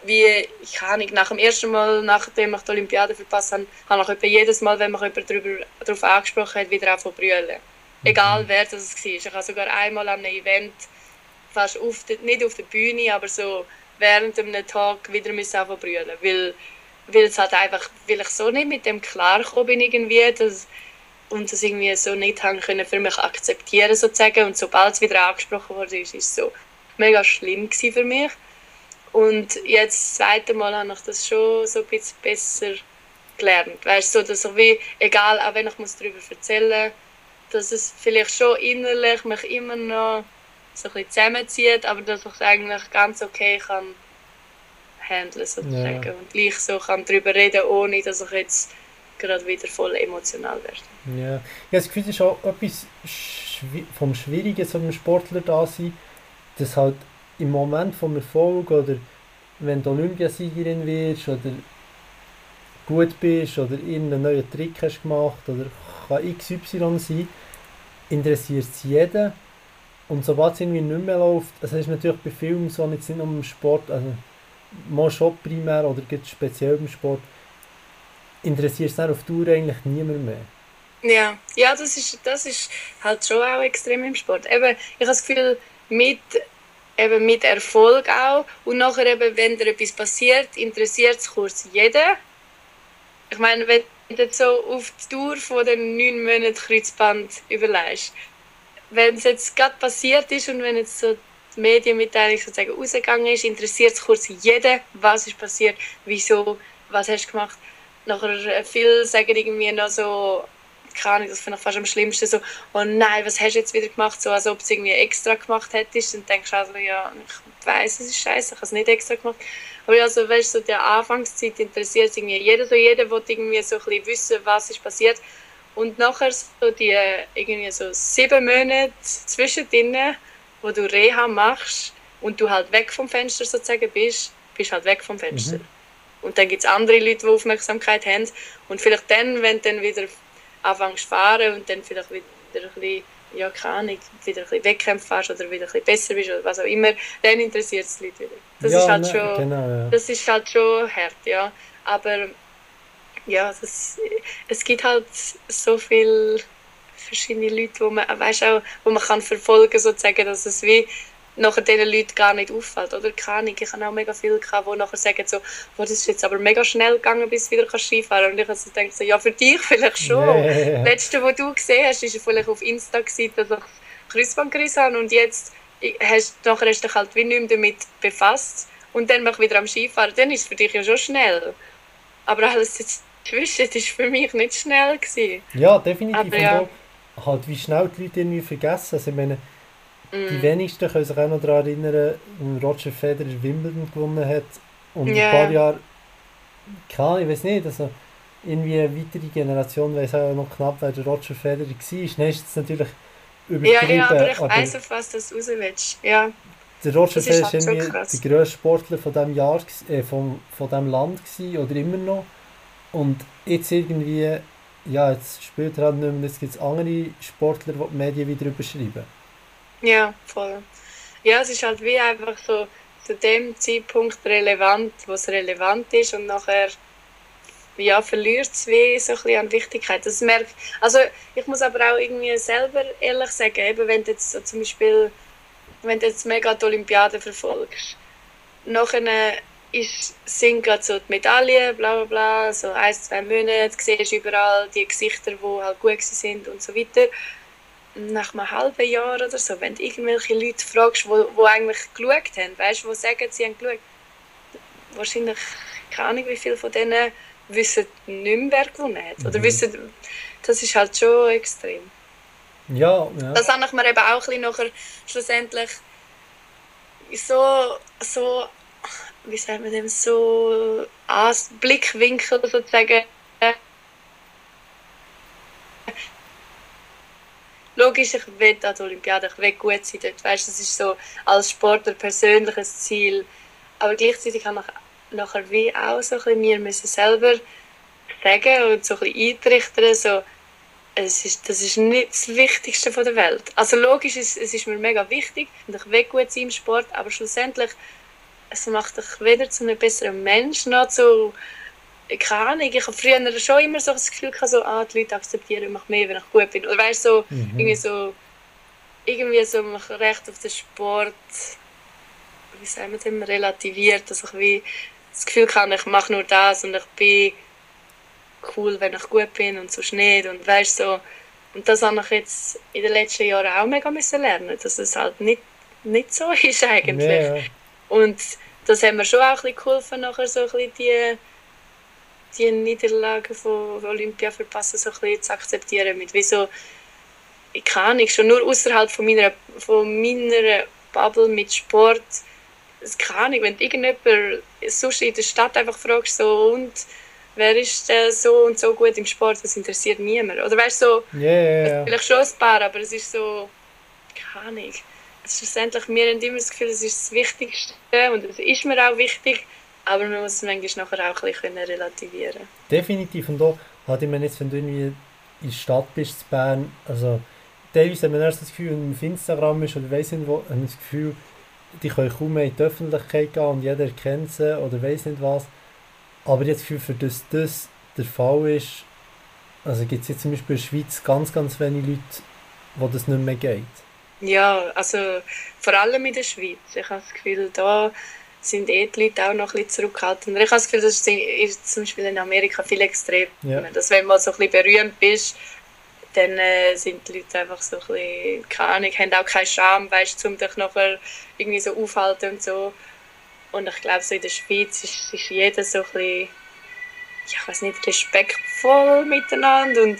wie, ich kann nicht, nach dem ersten Mal, nachdem ich die Olympiade verpasst habe, habe ich etwa jedes Mal, wenn mich jemand darüber, darauf angesprochen hat, wieder anfangen zu brüllen. Mhm. Egal wer das war. Ich habe sogar einmal an einem Event, fast auf der, nicht auf der Bühne, aber so während einem Tag wieder anfangen zu brüllen. Weil, weil halt weil ich so nicht mit dem klargekommen bin irgendwie, dass, und das irgendwie so nicht haben können für mich akzeptieren sozusagen. Und sobald es wieder angesprochen wurde, ist es so mega schlimm für mich. Und jetzt das zweite Mal habe ich das schon so ein bisschen besser gelernt. Weißt so, dass ich wie, egal, auch wenn ich darüber erzählen muss, dass es vielleicht schon innerlich mich immer noch so ein bisschen zusammenzieht, aber dass ich es eigentlich ganz okay kann handeln sozusagen ja. und gleich so kann darüber reden, ohne dass ich jetzt gerade wieder voll emotional werde. Ja, ja das Gefühl ist auch etwas vom Schwierigen so einem Sportler da sein, dass halt im Moment vom Erfolg oder wenn du Olympiasiegerin wirst oder gut bist oder irgendeinen neuen Trick hast gemacht oder kann XY sein, interessiert es jeden. Und sobald es irgendwie nicht mehr läuft, also ist natürlich bei Filmen so, nicht nur im Sport, also mal schon primär oder speziell im Sport, interessiert es auf Tour eigentlich niemand mehr. Ja, ja das, ist, das ist halt schon auch extrem im Sport. Eben, ich habe das Gefühl, mit eben mit Erfolg auch. Und nachher eben, wenn dir etwas passiert, interessiert es kurz jeden. Ich meine, wenn du so auf die Tour von den neun Monaten Kreuzband überlegst, wenn es jetzt gerade passiert ist und wenn jetzt so die Medienmitteilung sozusagen rausgegangen ist, interessiert es kurz jeden, was ist passiert, wieso, was hast du gemacht. Nachher äh, viele sagen irgendwie noch so, keine Ahnung, das finde ich fast am schlimmsten, so, oh nein, was hast du jetzt wieder gemacht, so als ob du es irgendwie extra gemacht hättest, dann denkst du also, ja, ich weiß, es ist scheiße, ich habe es nicht extra gemacht. Aber also, weißt du, so der Anfangszeit interessiert es irgendwie jeder, so jeder will irgendwie so ein bisschen wissen, was ist passiert. Und nachher so die irgendwie so sieben Monate zwischendrin, wo du Reha machst und du halt weg vom Fenster sozusagen bist, bist halt weg vom Fenster. Mhm. Und dann gibt es andere Leute, die Aufmerksamkeit haben. Und vielleicht dann, wenn du dann wieder anfängst zu fahren und dann vielleicht wieder ein bisschen, ja, keine Ahnung, wieder ein bisschen Wettkämpfe fährst oder wieder ein bisschen besser bist oder was auch immer, dann interessiert es die Leute wieder. Das, ja, ist, halt ne, schon, genau, ja. das ist halt schon hart, ja. Aber ja, das, es gibt halt so viele verschiedene Leute, wo man, weißt auch, wo man kann verfolgen sozusagen, dass es wie nachher diesen Leuten gar nicht auffällt. Oder keine Ich habe auch mega viele gehabt, die nachher sagen so, oh, das ist jetzt aber mega schnell gegangen, bis du wieder Skifahren Und ich also denke so, ja, für dich [LAUGHS] vielleicht schon. Yeah. Das letzte, was du gesehen hast, war vielleicht auf Insta, gewesen, dass ich Kreuzbandriss habe und jetzt hast, nachher hast du dich halt wie nicht mehr damit befasst und dann mach wieder am Skifahren, dann ist es für dich ja schon schnell. Aber alles [LAUGHS] dazwischen war für mich nicht schnell. Gewesen. Ja, definitiv. Aber, ja. halt, wie schnell die Leute irgendwie vergessen. Also, ich meine, die mm. wenigsten können sich auch noch daran erinnern, als Roger Federer Wimbledon gewonnen hat. Und yeah. ein paar Jahre, kann, ich weiß nicht, also irgendwie eine weitere Generation weiß auch noch knapp, wer der Roger Federer war. Dann ist es natürlich übertrieben. Ja, ja aber ich weiß auf was du raus willst. Ja. Der Roger Federer ist, halt irgendwie so der grösste Sportler von diesem Jahr, äh, von, von diesem Land gewesen, oder immer noch. Und jetzt irgendwie, ja, jetzt spielt er halt nicht mehr, jetzt gibt es andere Sportler, die die Medien wieder überschreiben. Ja, voll. Ja, es ist halt wie einfach so zu dem Zeitpunkt relevant, was relevant ist und nachher ja, verliert es wie so ein bisschen an Wichtigkeit. Das merkt, also ich muss aber auch irgendwie selber ehrlich sagen, eben wenn du jetzt so zum Beispiel, wenn du jetzt mega die Olympiade verfolgst, nachher ist, sind gerade so die Medaillen, bla bla bla, so ein, zwei Monate, siehst überall die Gesichter, die halt gut sind und so weiter nach einem halben Jahr oder so, wenn du irgendwelche Leute fragst, die wo, wo eigentlich geschaut haben, weißt du, die sagen, sie haben geschaut, wahrscheinlich, keine Ahnung, wie viele von denen wissen nicht mehr, wer gewonnen hat. Oder mhm. wissen, das ist halt schon extrem. Ja, ja. Das habe ich mir eben auch ein bisschen nachher schlussendlich so, so, wie sagt man dem, so als Blickwinkel sozusagen. Logisch, ich will an der Olympiade, ich will gut sein dort, weißt, das ist so als Sportler persönliches Ziel. Aber gleichzeitig habe ich nachher wie auch so ein bisschen mir müssen selber sagen und so ein bisschen eintrichtern, so, es ist, das ist nicht das Wichtigste von der Welt. Also logisch, es, es ist mir mega wichtig und ich will gut sein im Sport, aber schlussendlich es macht dich weder zu einem besseren Menschen noch zu keine Ahnung, ich habe früher schon immer so das Gefühl gehabt, so, ah, die Leute akzeptieren mich mehr, wenn ich gut bin. Oder weißt so, mhm. irgendwie so, irgendwie so mich recht auf den Sport, wie sagen wir dem, relativiert, dass ich wie das Gefühl habe, ich mache nur das und ich bin cool, wenn ich gut bin und so nicht und weißt so. Und das habe ich jetzt in den letzten Jahren auch mega müssen lernen, dass es halt nicht, nicht so [LAUGHS] ist eigentlich. Yeah. Und das hat mir schon auch ein bisschen geholfen, nachher so ein bisschen die, die Niederlagen von Olympia verpassen so ein bisschen zu akzeptieren. Mit wieso, ich kann nicht, schon nur außerhalb von meiner, von meiner Bubble mit Sport, das kann ich, wenn irgendjemand sonst in der Stadt einfach fragst, so und wer ist äh, so und so gut im Sport, das interessiert niemand. Oder weißt du, so, yeah, yeah, yeah. vielleicht schon ein paar, aber es ist so, keine Ahnung. Schlussendlich, wir haben immer das Gefühl, es ist das Wichtigste und es ist mir auch wichtig, aber man muss es manchmal nachher auch ein bisschen relativieren Definitiv, und da hatte ich mir jetzt, wenn du irgendwie in der Stadt bist, in Bern, also teilweise hat man erst das Gefühl, wenn man auf Instagram ist oder weiss nicht wo, hat man das Gefühl, die können kaum mehr in die Öffentlichkeit gehen und jeder kennt sie oder weiss nicht was. Aber jetzt für, für das das der Fall ist, also gibt es jetzt zum Beispiel in der Schweiz ganz, ganz wenige Leute, wo das nicht mehr geht. Ja, also vor allem in der Schweiz. Ich habe das Gefühl, da sind eh die Leute auch noch ein bisschen zurückhaltend. Ich habe das Gefühl, das ist zum Beispiel in Amerika viel extremer. Ja. Dass wenn man so ein bisschen berühmt bist, dann äh, sind die Leute einfach so ein bisschen, keine Ahnung, haben auch keinen Scham, weißt du, um dich nachher irgendwie so aufhalten und so. Und ich glaube, so in der Schweiz ist, ist jeder so ein bisschen, ich weiß nicht, respektvoll miteinander. Und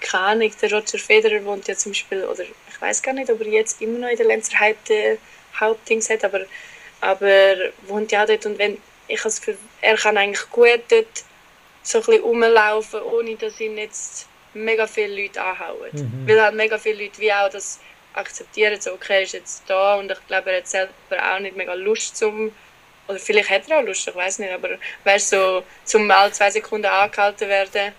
keine Ahnung, der Roger Federer wohnt ja zum Beispiel, oder ich weiß gar nicht, ob er jetzt immer noch in der Lenzer Hauptdings hat, aber, aber wohnt ja dort. Und wenn, ich habe das Gefühl, er kann eigentlich gut dort so ein bisschen rumlaufen, ohne dass ihn jetzt mega viele Leute anhauen. Mhm. Weil halt mega viele Leute wie auch das akzeptieren, so okay, er ist jetzt da und ich glaube, er hat selber auch nicht mega Lust zum oder vielleicht hat er auch Lust, ich weiß nicht, aber weißt so zum alle zwei Sekunden angehalten werden,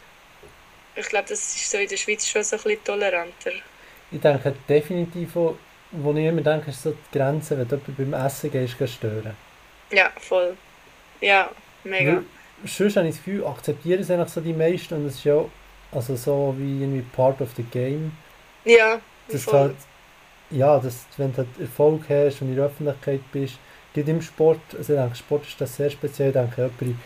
ich glaube, das ist so in der Schweiz schon so ein bisschen toleranter. Ich denke definitiv, wo, wo ich immer denke, ist so die Grenze, wenn du beim Essen gehst, stören. Ja, voll. Ja, mega. Weil, sonst habe ich das Gefühl, akzeptieren es eigentlich so die meisten und es ist ja also so wie irgendwie part of the game. Ja, das voll. Halt, ja, dass, wenn du halt Erfolg hast und in der Öffentlichkeit bist, Gerade im Sport, also ich denke, Sport ist das sehr speziell, ich denke, jemand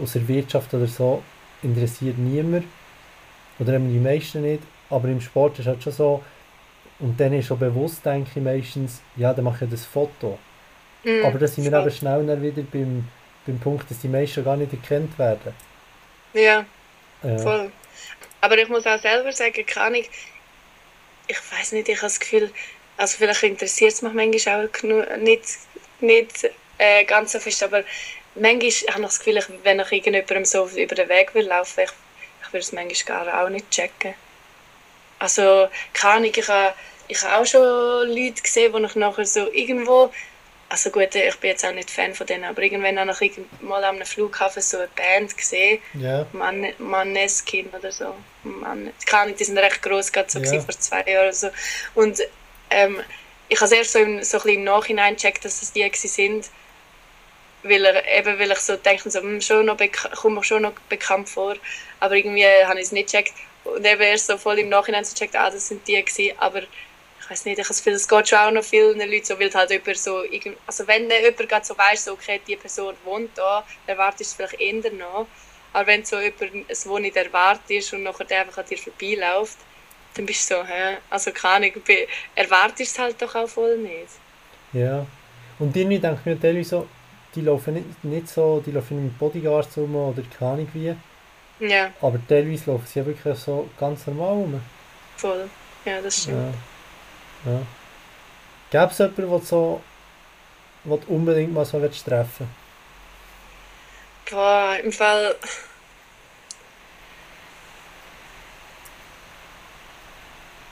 aus der Wirtschaft oder so interessiert niemand. Oder eben die meisten nicht. Aber im Sport ist es halt schon so, und dann ist schon bewusst, denke ich meistens, ja, dann mache ich das Foto. Mm, Aber da sind wir eben schnell dann wieder beim, beim Punkt, dass die meisten gar nicht erkannt werden. Ja, ja. voll. Aber ich muss auch selber sagen, kann ich, ich weiß nicht, ich habe das Gefühl, also vielleicht interessiert es mich manchmal auch nicht nicht äh, ganz so fest, aber manchmal habe ich das Gefühl, wenn ich irgendjemandem so über den Weg will laufen, ich, ich würde es manchmal gar auch nicht checken. Also, keine Ahnung, ich habe, ich habe auch schon Leute gesehen, die ich nachher so irgendwo, also gut, ich bin jetzt auch nicht Fan von denen, aber irgendwann habe ich mal am Flughafen so eine Band gesehen, yeah. Man, Maneskin oder so. Man, keine Ahnung, die sind recht groß, gerade so yeah. vor zwei Jahren oder so. Und ähm, ich habe erst so, im, so ein bisschen im Nachhinein gecheckt, dass es die sind, weil, er, eben, weil ich so denke, so, hm, schon noch kommt mir schon noch bekannt vor, aber irgendwie habe ich es nicht gecheckt und eben erst so voll im Nachhinein so gecheckt, ah, das sind die gewesen, aber ich weiß nicht, ich habe das Gefühl, es geht schon auch noch vielen Leuten so, weil halt jemand so, also wenn jemand gerade so weiss, so, okay, die Person wohnt da, erwartest du es vielleicht eher noch, aber wenn so jemand es wo nicht erwartet und nachher der einfach an dir vorbeiläuft, dann bist du so, hä? Also keine Ahnung, erwartest es halt doch auch voll nicht. Ja. Und irgendwie denke ich mir teilweise so, die laufen nicht, nicht so, die laufen mit Bodyguards rum oder keine Ahnung wie. Ja. Aber teilweise laufen sie ja wirklich so ganz normal rum. Voll. Ja, das stimmt. Ja. Ja. Gäbe es jemanden, der so du unbedingt mal so treffen Boah, im Fall.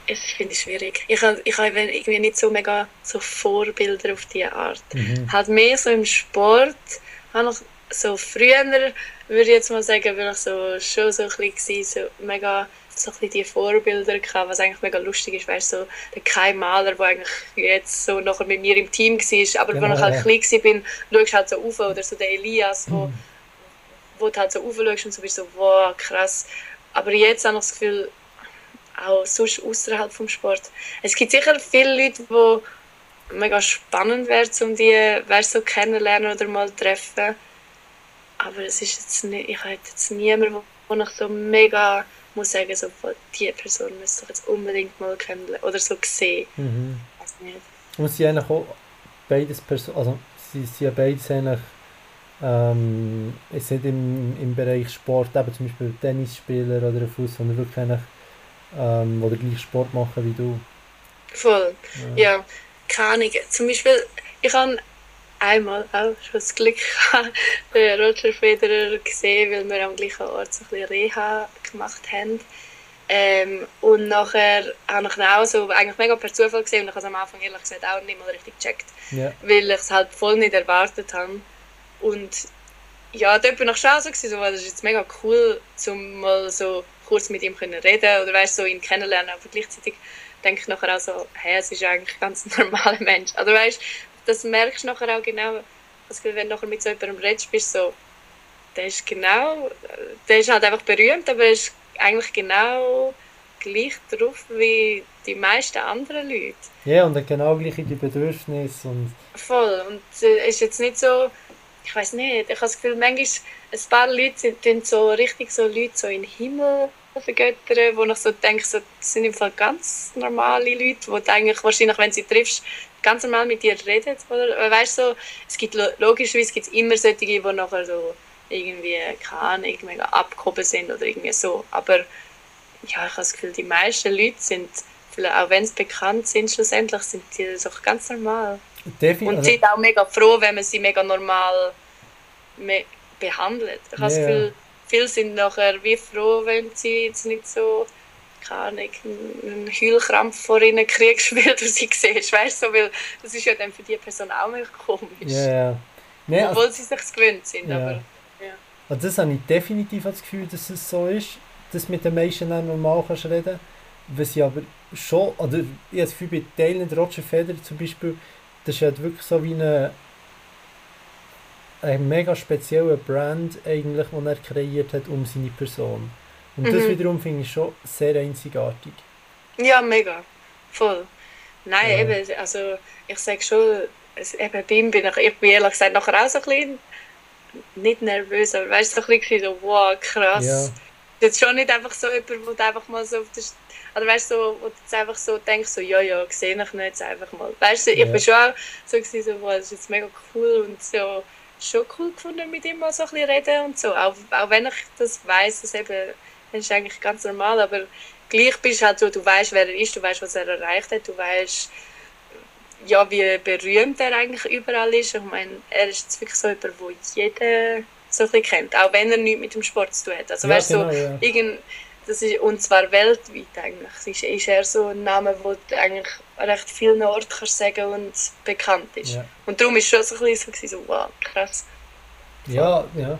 Ich finde es schwierig. Ich habe ich hab irgendwie nicht so mega so Vorbilder auf diese Art. Mhm. Halt mehr so im Sport. Habe ich so früher, würde ich jetzt mal sagen, bin ich so schon so ein bisschen so mega so ein bisschen die Vorbilder gehabt, was eigentlich mega lustig ist, weißt so der Kai Maler, der eigentlich jetzt so nachher mit mir im Team war, aber Genau, wenn ich halt ja. klein war, bin, schaust halt so auf, oder so der Elias, wo, Mhm. wo du halt so aufschaust und so bist so, wow, krass. Aber jetzt habe ich das Gefühl, auch sonst außerhalb vom Sport. Es gibt sicher viele Leute, die mega spannend wären, um die weißt, so kennenlernen oder mal treffen. Aber es ist jetzt nicht, ich habe jetzt niemanden, wo, wo ich so mega muss sagen, so, von die Person müsste ich jetzt unbedingt mal kennenlernen oder so sehen. Mhm. Weiß nicht. Und sie eigentlich auch beides Person also sie sie ja beides eigentlich ähm, es nicht im, im Bereich Sport, eben zum Beispiel Tennisspieler oder Fuß, sondern wirklich eigentlich ähm, oder gleich Sport machen wie du. Voll. Ja, keine Ahnung. Zum Beispiel, ich habe einmal auch schon das Glück gehabt, den [LAUGHS] Roger Federer gesehen, weil wir am gleichen Ort so ein bisschen Reha gemacht haben. Ähm, und nachher habe ich ihn auch so eigentlich mega per Zufall gesehen und ich habe es am Anfang ehrlich gesagt auch nicht mal richtig gecheckt, Ja. weil ich es halt voll nicht erwartet habe. Und ja, dort bin ich schon so, gewesen, so, das ist jetzt mega cool, um mal so kurz mit ihm können reden oder weißt, so ihn kennenlernen, aber gleichzeitig denke ich nachher auch so, hey, es ist eigentlich ein ganz [LAUGHS] normaler Mensch. Also weißt, das merkst du nachher auch genau, also wenn du nachher mit so jemandem redest, bist du so, der ist genau, der ist halt einfach berühmt, aber er ist eigentlich genau gleich drauf wie die meisten anderen Leute. ja, und genau gleiche die Bedürfnisse und Voll. Und äh, ist jetzt nicht so, ich weiß nicht, ich habe das Gefühl, manchmal ein paar Leute sind tun so richtig so Leute so in den Himmel vergöttern, wo ich so denke, so, das sind im Fall ganz normale Leute, wo du eigentlich wahrscheinlich, wenn sie triffst, ganz normal mit dir reden. Oder, weißt so, es gibt lo- logischerweise gibt's immer solche, die nachher so irgendwie, keine Ahnung, mega abgehoben sind oder irgendwie so. Aber ja, ich habe das Gefühl, die meisten Leute sind, auch wenn sie bekannt sind, schlussendlich sind die doch ganz normal. definitiv. Und sind auch mega froh, wenn man sie mega normal me behandelt. Ich habe das. Gefühl, viele sind nachher wie froh, wenn sie jetzt nicht so, keine einen Heulkrampf vor ihnen kriegst, weil du sie siehst. Weißt du, weil das ist ja dann für die Person auch mega komisch. ja, ja. Nee, also, Obwohl sie sich gewöhnt sind. Ja. Aber, also das habe ich definitiv das Gefühl, dass es so ist, dass du mit den Menschen normal kannst reden. Was ich aber schon, oder ich habe das Gefühl, bei Teilen Roger Federer zum Beispiel, das ist halt wirklich so wie eine, eine mega spezielle Brand eigentlich, die er kreiert hat um seine Person. Und das Mhm. wiederum finde ich schon sehr einzigartig. ja, mega. Voll. Nein, Ja. eben, also ich sage schon, eben bei ihm bin ich, ich bin ehrlich gesagt nachher auch so ein bisschen, nicht nervös, aber weißt du, so ein bisschen so, wow, krass. Ja. Jetzt schon nicht einfach so jemand, wo du einfach mal so auf der oder weißt du, so, wo du jetzt einfach so denkst, so, ja, ja, sehe ich nicht, jetzt einfach mal. Weißt du, ich Ja. bin schon auch so, gewesen, so wow, das ist jetzt mega cool und so, schon cool gefunden, mit ihm mal so ein bisschen reden und so. Auch, auch wenn ich das weiss, dass eben, das ist eigentlich ganz normal, aber gleich bist du halt so, du weißt, wer er ist, du weißt, was er erreicht hat, du weißt, ja, wie berühmt er eigentlich überall ist. Ich meine, er ist jetzt wirklich so jemand, wo jeder so ein bisschen kennt, auch wenn er nichts mit dem Sport zu tun hat. Also Ja, weißt genau, so, ja. irgend, das ist, und zwar weltweit eigentlich. Es ist, ist er so ein Name, wo du eigentlich recht vielen Orten kannst sagen und bekannt ist. Ja. Und darum ist schon so ein bisschen so wow, krass. Ja, ja.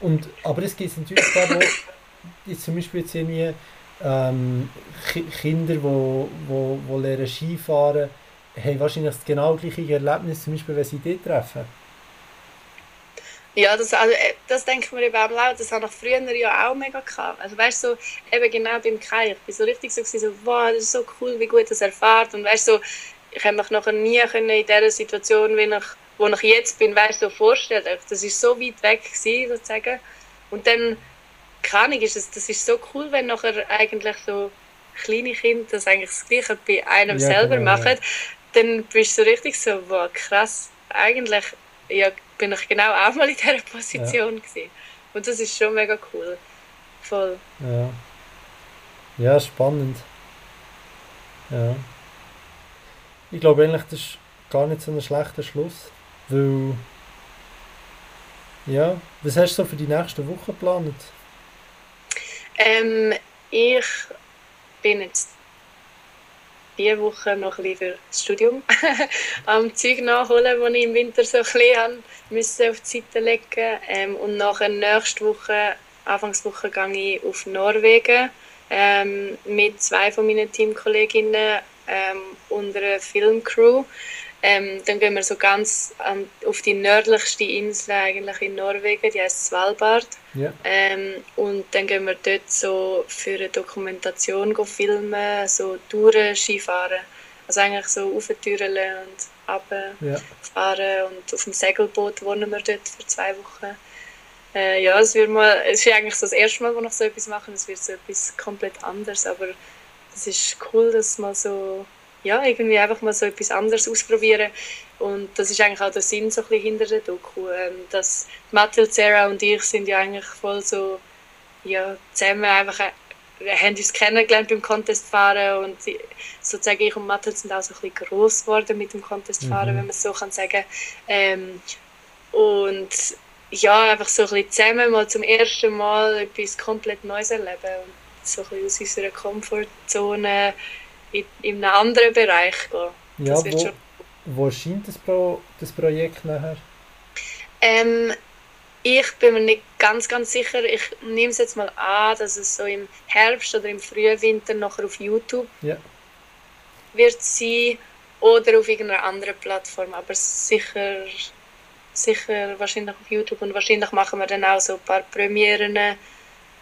Und, aber es gibt natürlich da, wo jetzt zum Beispiel jetzt irgendwie ähm, Ki- Kinder, die wo, wo, wo lernen Skifahren, haben wahrscheinlich das genau gleiche Erlebnis, zum Beispiel, wenn sie dich treffen. Ja, das, also, äh, das denke ich mir eben auch laut. Das habe ich früher ja auch mega gehabt. Also weißt du, so, eben genau beim Kai, ich bin so richtig so, so wow, das ist so cool, wie gut das er fährt. Und weißt du, so, ich habe mich nachher nie können in dieser Situation, wie ich, wo ich jetzt bin, weißt du, so vorstellen. Das ist so weit weg gewesen, sozusagen. Und dann, keine Ahnung, ist es, das ist so cool, wenn nachher eigentlich so kleine Kinder das eigentlich das Gleiche bei einem Ja, selber genau, ja. machen, dann bist du richtig so, wow, krass, eigentlich ja, bin ich genau auch mal in dieser Position gewesen. Und das ist schon mega cool. voll. Ja. Ja, spannend. Ja. Ich glaube eigentlich, das ist gar nicht so ein schlechter Schluss, weil ja, was hast du so für die nächste Woche geplant? Ähm, ich bin jetzt diese Woche noch ein bisschen für das Studium [LAUGHS] am Zeug nachholen, das ich im Winter so ein bisschen auf die Seite legen ähm, Und nachher nächste Woche, Anfangswoche, gehe ich auf Norwegen ähm, mit zwei von meinen Teamkolleginnen ähm, und einer Filmcrew. Ähm, dann gehen wir so ganz an, auf die nördlichste Insel eigentlich in Norwegen, die heißt Svalbard. Ja. Ähm, und dann gehen wir dort so für eine Dokumentation filmen, so Touren Skifahren. Also eigentlich so auftüren und runterfahren ja. und auf dem Segelboot wohnen wir dort für zwei Wochen. Äh, ja, es, wird mal, es ist eigentlich so das erste Mal, wo ich so etwas mache. Es wird so etwas komplett anderes, aber es ist cool, dass man so ja, irgendwie einfach mal so etwas anderes ausprobieren. Und das ist eigentlich auch der Sinn so ein bisschen hinter der Doku. Ähm, dass Mathilde, Sarah und ich sind ja eigentlich voll so ja, zusammen einfach äh, haben uns kennengelernt beim Contest fahren und sozusagen ich und Mathilde sind auch so ein bisschen gross geworden mit dem Contest fahren, mhm. wenn man es so kann sagen. Ähm, und ja, einfach so ein bisschen zusammen mal zum ersten Mal etwas komplett Neues erleben und so ein bisschen aus unserer Komfortzone in, in einem anderen Bereich gehen. Ja, wo, schon... wo erscheint das, Pro, das Projekt nachher? Ähm, ich bin mir nicht ganz, ganz sicher. Ich nehme es jetzt mal an, dass es so im Herbst oder im frühen Winter nachher auf YouTube ja. wird sein oder auf irgendeiner anderen Plattform. Aber sicher, sicher wahrscheinlich auf YouTube und wahrscheinlich machen wir dann auch so ein paar Premieren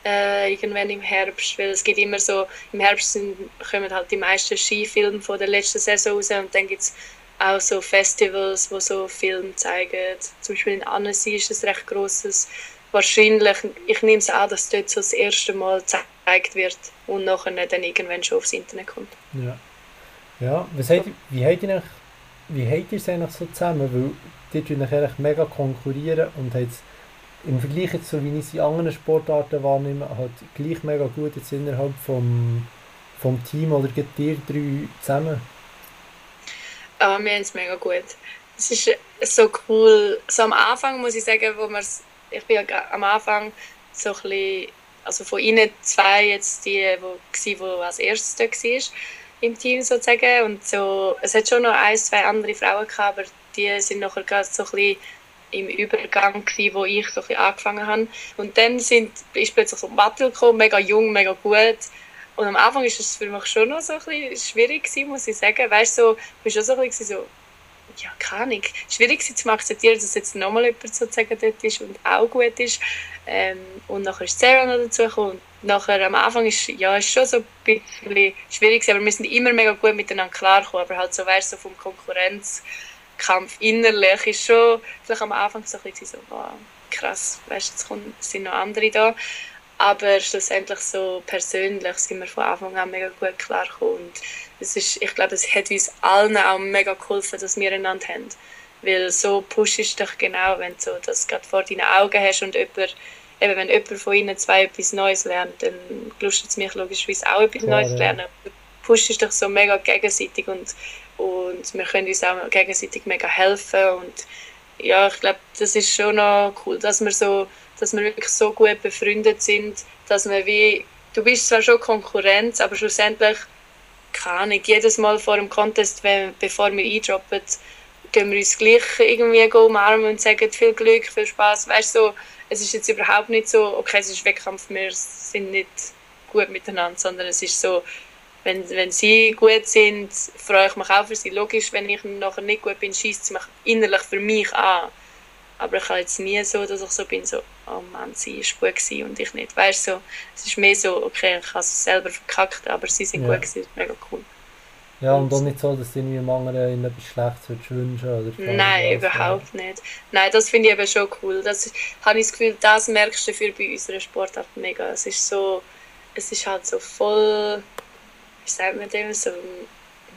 äh, irgendwann im Herbst, weil es geht immer so, im Herbst sind, kommen halt die meisten Skifilme von der letzten Saison raus und dann gibt es auch so Festivals, wo so Filme zeigen. Zum Beispiel in Annecy ist es recht grosses. Wahrscheinlich, ich nehme es an, dass dort so das erste Mal gezeigt wird und nachher dann irgendwann schon aufs Internet kommt. Ja. Ja, was habt, wie habt ihr wie habt ihr es eigentlich so zusammen? Weil die tun eigentlich mega konkurrieren und habt im Vergleich jetzt wie ich sie in anderen Sportarten wahrnehme, halt gleich mega gut jetzt innerhalb vom, vom Team oder geht ihr drei zusammen? Aber wir haben es mega gut. Es ist so cool. So am Anfang muss ich sagen, wo wir ich bin ja am Anfang so ein bisschen, also von ihnen zwei jetzt die, wo, die als erstes da war im Team sozusagen und so, es hat schon noch ein, zwei andere Frauen gehabt, aber die sind nachher gerade so ein bisschen im Übergang, gewesen, wo ich so ein angefangen habe. Und dann sind, ist plötzlich so Battle gekommen, mega jung, mega gut. Und am Anfang war es für mich schon noch so ein bisschen schwierig gewesen, muss ich sagen. Weißt du, so, ich war schon so ein bisschen so, ja, keine Ahnung, schwierig zu akzeptieren, dass jetzt nochmal jemand sozusagen dort ist und auch gut ist. Ähm, und nachher ist Sarah noch dazu gekommen. Und nachher am Anfang ist ja ist schon so ein bisschen schwierig, aber wir sind immer mega gut miteinander klargekommen. Aber halt so, weißt du, so vom Konkurrenz Kampf innerlich ist schon vielleicht am Anfang so ein bisschen so, wow, krass, weißt, jetzt kommen, sind noch andere da. Aber schlussendlich so persönlich sind wir von Anfang an mega gut klargekommen. Und es ist, ich glaube, es hat uns allen auch mega geholfen, dass wir einander haben. Weil so pushst du dich genau, wenn du so das gerade vor deinen Augen hast und jemand, eben wenn jemand von ihnen zwei etwas Neues lernt, dann lustet es mich logischerweise auch etwas Klar, Neues ja. lernen. Du pushst dich so mega gegenseitig und und wir können uns auch gegenseitig mega helfen und ja, ich glaube, das ist schon noch cool, dass wir so, dass wir wirklich so gut befreundet sind, dass wir wie, du bist zwar schon Konkurrenz, aber schlussendlich kann ich jedes Mal vor dem Contest, wenn, bevor wir eindroppen, gehen wir uns gleich irgendwie umarmen und sagen viel Glück, viel Spaß. Weißt so, es ist jetzt überhaupt nicht so, okay, es ist Wettkampf, wir sind nicht gut miteinander, sondern es ist so, wenn, wenn sie gut sind, freue ich mich auch für sie. Logisch, wenn ich nachher nicht gut bin, schießt sie mich innerlich für mich an. Aber ich habe jetzt nie so, dass ich so bin, so, oh Mann, sie war gut und ich nicht. Weißt so, es ist mehr so, okay, ich habe es selber verkackt, aber sie sind ja. gut gewesen, mega cool. Ja, und auch nicht so, dass du irgendwie anderen in etwas Schlechtes wünschen oder Nein, überhaupt ja. nicht. Nein, das finde ich eben schon cool. Das habe ich das Gefühl, das merkst du für bei unserer Sportart mega. Es ist so, es ist halt so voll wie sagt man dem, so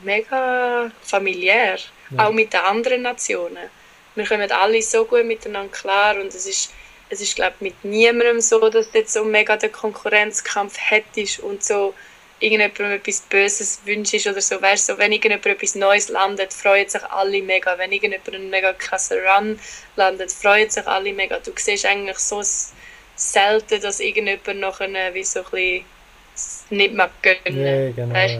mega familiär, ja. auch mit den anderen Nationen. Wir kommen alle so gut miteinander klar und es ist, es ist glaube mit niemandem so, dass du jetzt so mega den Konkurrenzkampf hättest und so irgendjemandem etwas Böses wünschst oder so. Weißt so, wenn irgendjemand etwas Neues landet, freuen sich alle mega. Wenn irgendjemand einen mega krassen Run landet, freuen sich alle mega. Du siehst eigentlich so selten, dass irgendjemand noch eine, wie so ein bisschen nicht mag gönnen. Ja, genau. Weißt?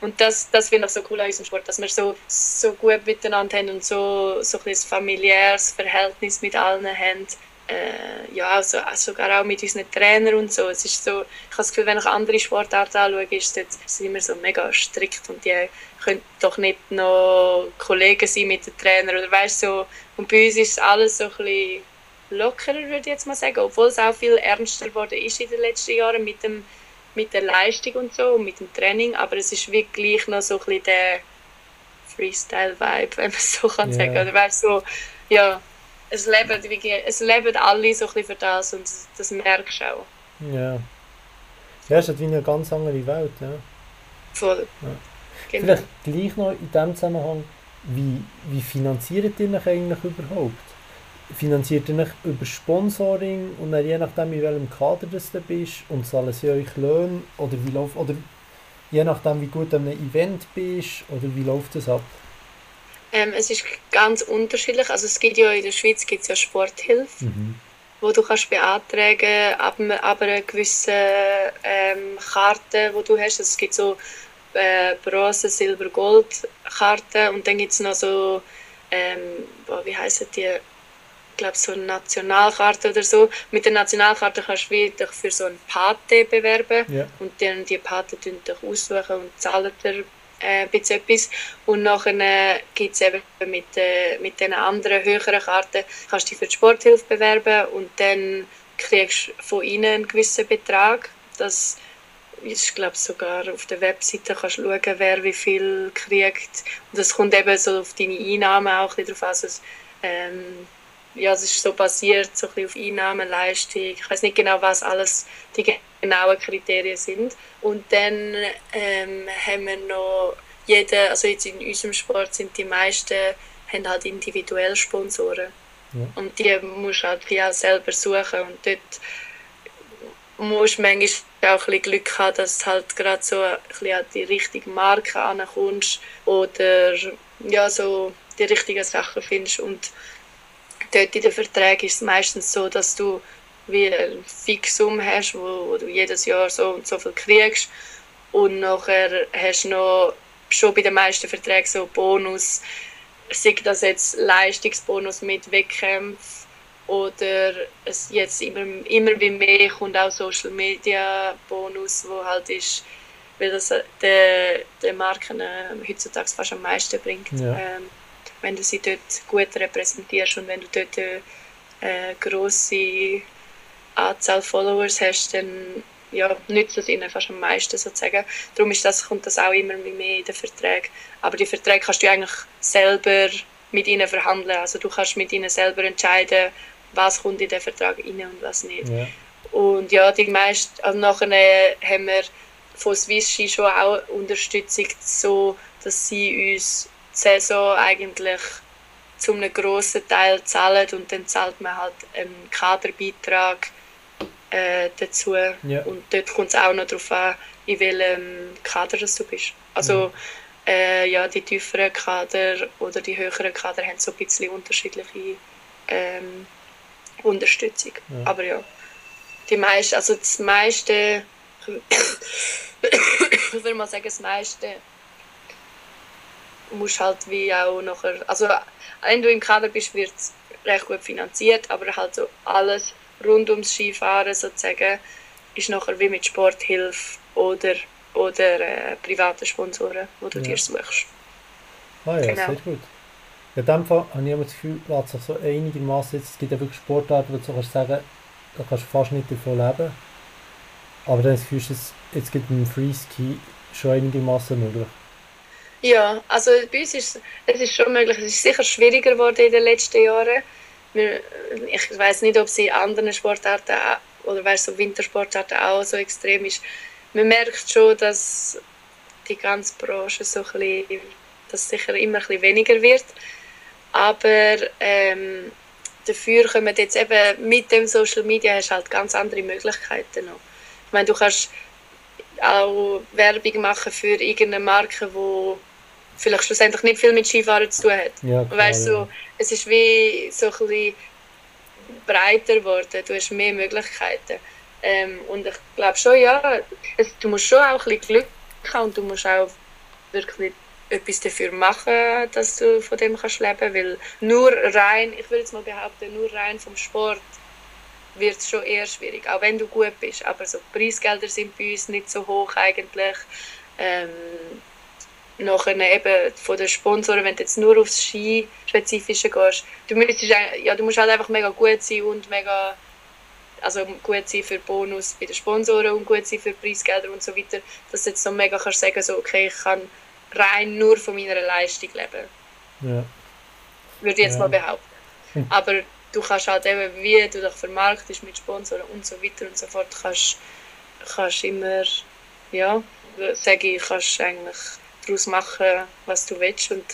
Und das, das finde ich so cool an unserem Sport, dass wir so, so gut miteinander haben und so, so ein familiäres Verhältnis mit allen haben äh, ja, also, sogar auch mit unseren Trainern und so. Es ist so, ich habe das Gefühl, wenn ich andere Sportarten anschaue, ist es sind immer so mega strikt und die können doch nicht noch Kollegen sein mit den Trainern oder weißt so. Und bei uns ist alles so ein bisschen lockerer, würde ich jetzt mal sagen, obwohl es auch viel ernster geworden ist in den letzten Jahren mit dem mit der Leistung und so und mit dem Training, aber es ist wirklich noch so ein bisschen der Freestyle-Vibe, wenn man so kann yeah. sagen. Oder weißt so, ja, es leben, es leben alle so ein für das und das merkst du auch. Ja. Ja, es ist halt wie eine ganz andere Welt, ja. Voll. Ja. Genau. Vielleicht gleich noch in dem Zusammenhang, wie, wie finanziert ihr euch eigentlich überhaupt? Finanziert ihr euch über Sponsoring und dann je nachdem, in welchem Kader das du bist und zahlen sie euch Löhne oder wie läuft, oder je nachdem, wie gut du an einem Event bist oder wie läuft das ab? Ähm, es ist ganz unterschiedlich. Also es gibt ja in der Schweiz gibt's ja Sporthilfe, mhm. wo du kannst beantragen ab, ab einer gewissen ähm, Karte, wo du hast. Also es gibt so äh, Bronze, Silber, Gold Karten und dann gibt es noch so, ähm, wie heißen die? Ich glaube so eine Nationalkarte oder so. Mit der Nationalkarte kannst du dich für so ein Pate bewerben ja. und dann die Pate dich aussuchen und zahlen dir äh, etwas. Und nachher äh, gibt es eben mit, äh, mit den anderen höheren Karten, kannst du dich für die Sporthilfe bewerben und dann kriegst du von ihnen einen gewissen Betrag. Das ist, glaube sogar auf der Webseite kannst du schauen, wer wie viel kriegt. Und das kommt eben so auf deine Einnahmen auch ein drauf an. Also, ähm, ja, es ist so basiert so ein auf Einnahmen, Leistung. Ich weiß nicht genau, was alles die genauen Kriterien sind. Und dann ähm, haben wir noch jeder, also jetzt in unserem Sport sind die meisten haben halt individuell Sponsoren. Ja. Und die musst du halt wie auch selber suchen. Und dort musst du manchmal auch ein bisschen Glück haben, dass du halt gerade so ein bisschen an die richtige Marke ankommst oder ja, so die richtigen Sachen findest. Und dort in den Verträgen ist es meistens so, dass du wie ein Fixum hast, wo, wo, du jedes Jahr so und so viel kriegst. Und nachher hast du noch schon bei den meisten Verträgen so Bonus, sei das jetzt Leistungsbonus mit Wettkämpfen oder es jetzt immer, immer wie mehr kommt auch Social Media Bonus, wo halt ist, weil das der, der Marken äh, heutzutage fast am meisten bringt. Ja. Ähm, wenn du sie dort gut repräsentierst und wenn du dort eine äh, grosse Anzahl Followers hast, dann ja, nützt es ihnen fast am meisten sozusagen. Darum ist das, kommt das auch immer mehr in den Verträgen. Aber die Verträge kannst du eigentlich selber mit ihnen verhandeln. Also du kannst mit ihnen selber entscheiden, was kommt in den Vertrag rein und was nicht. Ja. Und ja, die meisten, also nachher haben wir von Swissi schon auch Unterstützung, so dass sie uns Saison eigentlich zu einem grossen Teil zahlen und dann zahlt man halt einen Kaderbeitrag äh, dazu. Ja. Und dort kommt es auch noch darauf an, in welchem Kader du bist. Also mhm. äh, ja, die tieferen Kader oder die höheren Kader haben so ein bisschen unterschiedliche ähm, Unterstützung. Ja. Aber ja, die meisten, also das meiste, [COUGHS] ich würde mal sagen, das meiste muss halt wie auch nachher, also wenn du im Kader bist, wird es recht gut finanziert, aber halt so alles rund ums Skifahren sozusagen ist nachher wie mit Sporthilfe oder, oder äh, privaten Sponsoren, die du ja. dir suchst. Ah ja, genau. sehr gut. In dem Fall habe ich immer das Gefühl, lässt sich so einigermaßen, es gibt ja wirklich Sportarten, wo du kannst sagen, da kannst du fast nicht davon leben. Aber dann du es, jetzt gibt es Freeski schon einigermaßen möglich. Ja, also bei uns ist es ist schon möglich. Es ist sicher schwieriger geworden in den letzten Jahren ich weiß nicht, ob sie in anderen Sportarten oder weißt, so Wintersportarten auch so extrem ist. Man merkt schon, dass die ganze Branche so ein bisschen, dass sicher immer ein bisschen weniger wird. Aber ähm, dafür kommen jetzt eben mit dem Social Media hast halt ganz andere Möglichkeiten noch. Ich meine, du kannst auch Werbung machen für irgendeine Marke, wo vielleicht schlussendlich nicht viel mit Skifahren zu tun hat. Ja, klar, weißt, so, ja. Es ist wie so ein bisschen breiter geworden, du hast mehr Möglichkeiten. Ähm, und ich glaube schon, ja, es, du musst schon auch ein bisschen Glück haben und du musst auch wirklich etwas dafür machen, dass du von dem kannst leben weil nur rein, ich würde jetzt mal behaupten, nur rein vom Sport wird es schon eher schwierig, auch wenn du gut bist. Aber so Preisgelder sind bei uns nicht so hoch eigentlich. Ähm, nachher eben von den Sponsoren, wenn du jetzt nur aufs Ski-Spezifische gehst, du, müsstest, ja, du musst halt einfach mega gut sein und mega also gut sein für Bonus bei den Sponsoren und gut sein für Preisgelder und so weiter, dass du jetzt so mega kannst sagen, so, okay, ich kann rein nur von meiner Leistung leben. Ja. Würde ich jetzt Ja. mal behaupten. Hm. Aber du kannst halt eben, wie du dich vermarktest mit Sponsoren und so weiter und so fort, kannst, kannst immer, ja, sage ich, kannst eigentlich daraus machen, was du willst und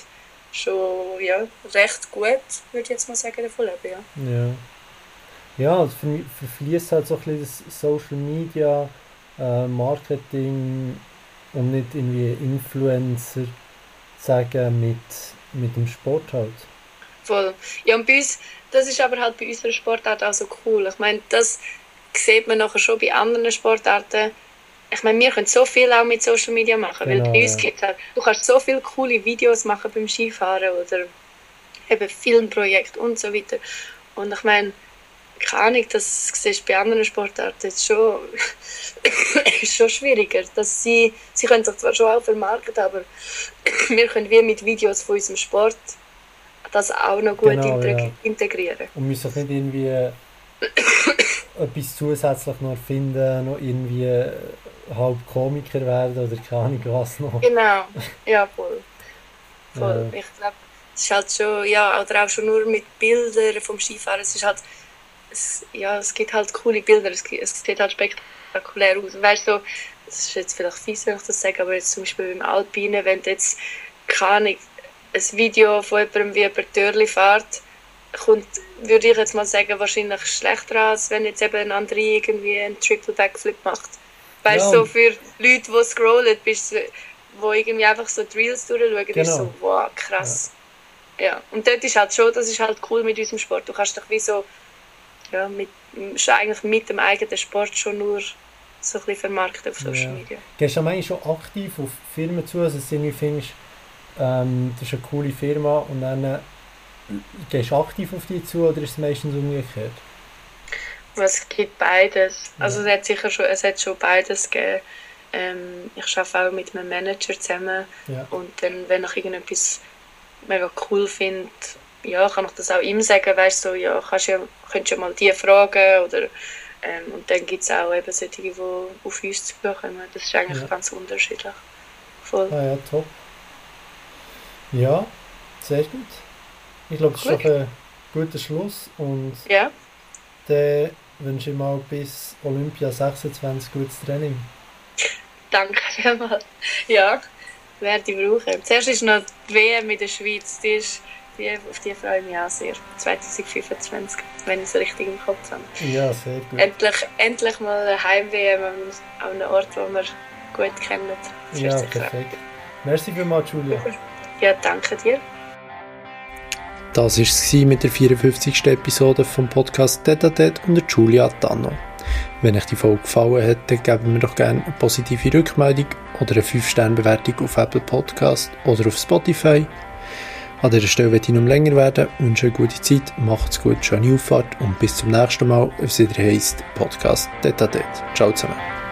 schon, ja, recht gut, würde ich jetzt mal sagen, davon leben, ja. Ja. Ja, es ver- verfließt halt so ein bisschen das Social Media, äh, Marketing und nicht irgendwie Influencer sagen mit, mit dem Sport halt. Voll. Ja, und bei uns, das ist aber halt bei unserer Sportart auch so cool. Ich meine, das sieht man nachher schon bei anderen Sportarten. Ich meine, wir können so viel auch mit Social Media machen, Genau, weil bei uns ja. gibt halt, du kannst so viele coole Videos machen beim Skifahren oder eben Filmprojekte und so weiter. Und ich meine, keine Ahnung, das siehst du bei anderen Sportarten jetzt schon, [COUGHS] ist schon schwieriger. Dass sie, sie können sich zwar schon auch vermarkten, aber [COUGHS] wir können wie mit Videos von unserem Sport das auch noch gut Genau, integ- ja. integrieren. Und müssen nicht irgendwie [COUGHS] etwas zusätzlich noch erfinden, noch irgendwie halb Komiker werden oder keine Ahnung was noch. Genau, ja, voll. voll. Ja. Ich glaube, es ist halt schon, ja, oder auch schon nur mit Bildern vom Skifahren, es ist halt, es, ja, es gibt halt coole Bilder, es, es sieht halt spektakulär aus. Weißt du, es ist jetzt vielleicht fies, wenn ich das sage, aber jetzt zum Beispiel beim Alpinen, wenn du jetzt, keine Ahnung, ein Video von jemandem wie über Türli fährt, kommt, würde ich jetzt mal sagen, wahrscheinlich schlechter als wenn jetzt eben ein anderer irgendwie einen Triple Backflip macht. Weißt du, Ja. so für Leute, die scrollen, bist du, wo irgendwie einfach so die Reels durchschauen, ist Genau. so, wow, krass. Ja. und dort ist halt schon, das ist halt cool mit unserem Sport. Du kannst dich wie so, ja, mit, eigentlich mit dem eigenen Sport schon nur so ein bisschen vermarkten auf Social Ja. Media. Gehst du am eigentlich schon aktiv auf Firmen zu, also dass du findest, ähm, das ist eine coole Firma und dann äh, gehst du aktiv auf die zu oder ist es meistens umgekehrt? Es gibt beides. Also es hat sicher schon, es hat schon beides gegeben. Ähm, ich arbeite auch mit einem Manager zusammen Ja. und dann, wenn ich irgendetwas mega cool finde, ja, kann ich das auch ihm sagen, weißt du, so, ja, kannst ja, könntest ja mal die fragen oder ähm, und dann gibt es auch eben solche, die auf uns zukommen. Das ist eigentlich Ja. ganz unterschiedlich. Voll. Ah ja, top. Ja, sehr gut. Ich glaube, das ist Gut. doch ein guter Schluss und Ja, dann wünsche ich mal bis Olympia 26 gutes Training. danke vielmals. Ja, werde ich brauchen. Zuerst ist noch die WM in der Schweiz, die ist, die, auf die freue ich mich auch sehr. 2025, wenn ich es richtig im Kopf habe. Ja, sehr gut. Endlich, endlich mal eine Heim-WM an an einem Ort, wo wir gut kennen. Das Ja, perfekt. Merci vielmals, Julia. Ja, danke dir. Das war es mit der 54. Episode vom Podcast Tete und der Julia Tanno. Wenn euch die Folge gefallen hat, dann geben mir doch gerne eine positive Rückmeldung oder eine 5-Sterne-Bewertung auf Apple Podcast oder auf Spotify. An dieser Stelle möchte ich noch länger werden, wünsche eine gute Zeit, macht's gut, schöne Auffahrt und bis zum nächsten Mal, wenn es wieder heisst Podcast Tete. Ciao zusammen.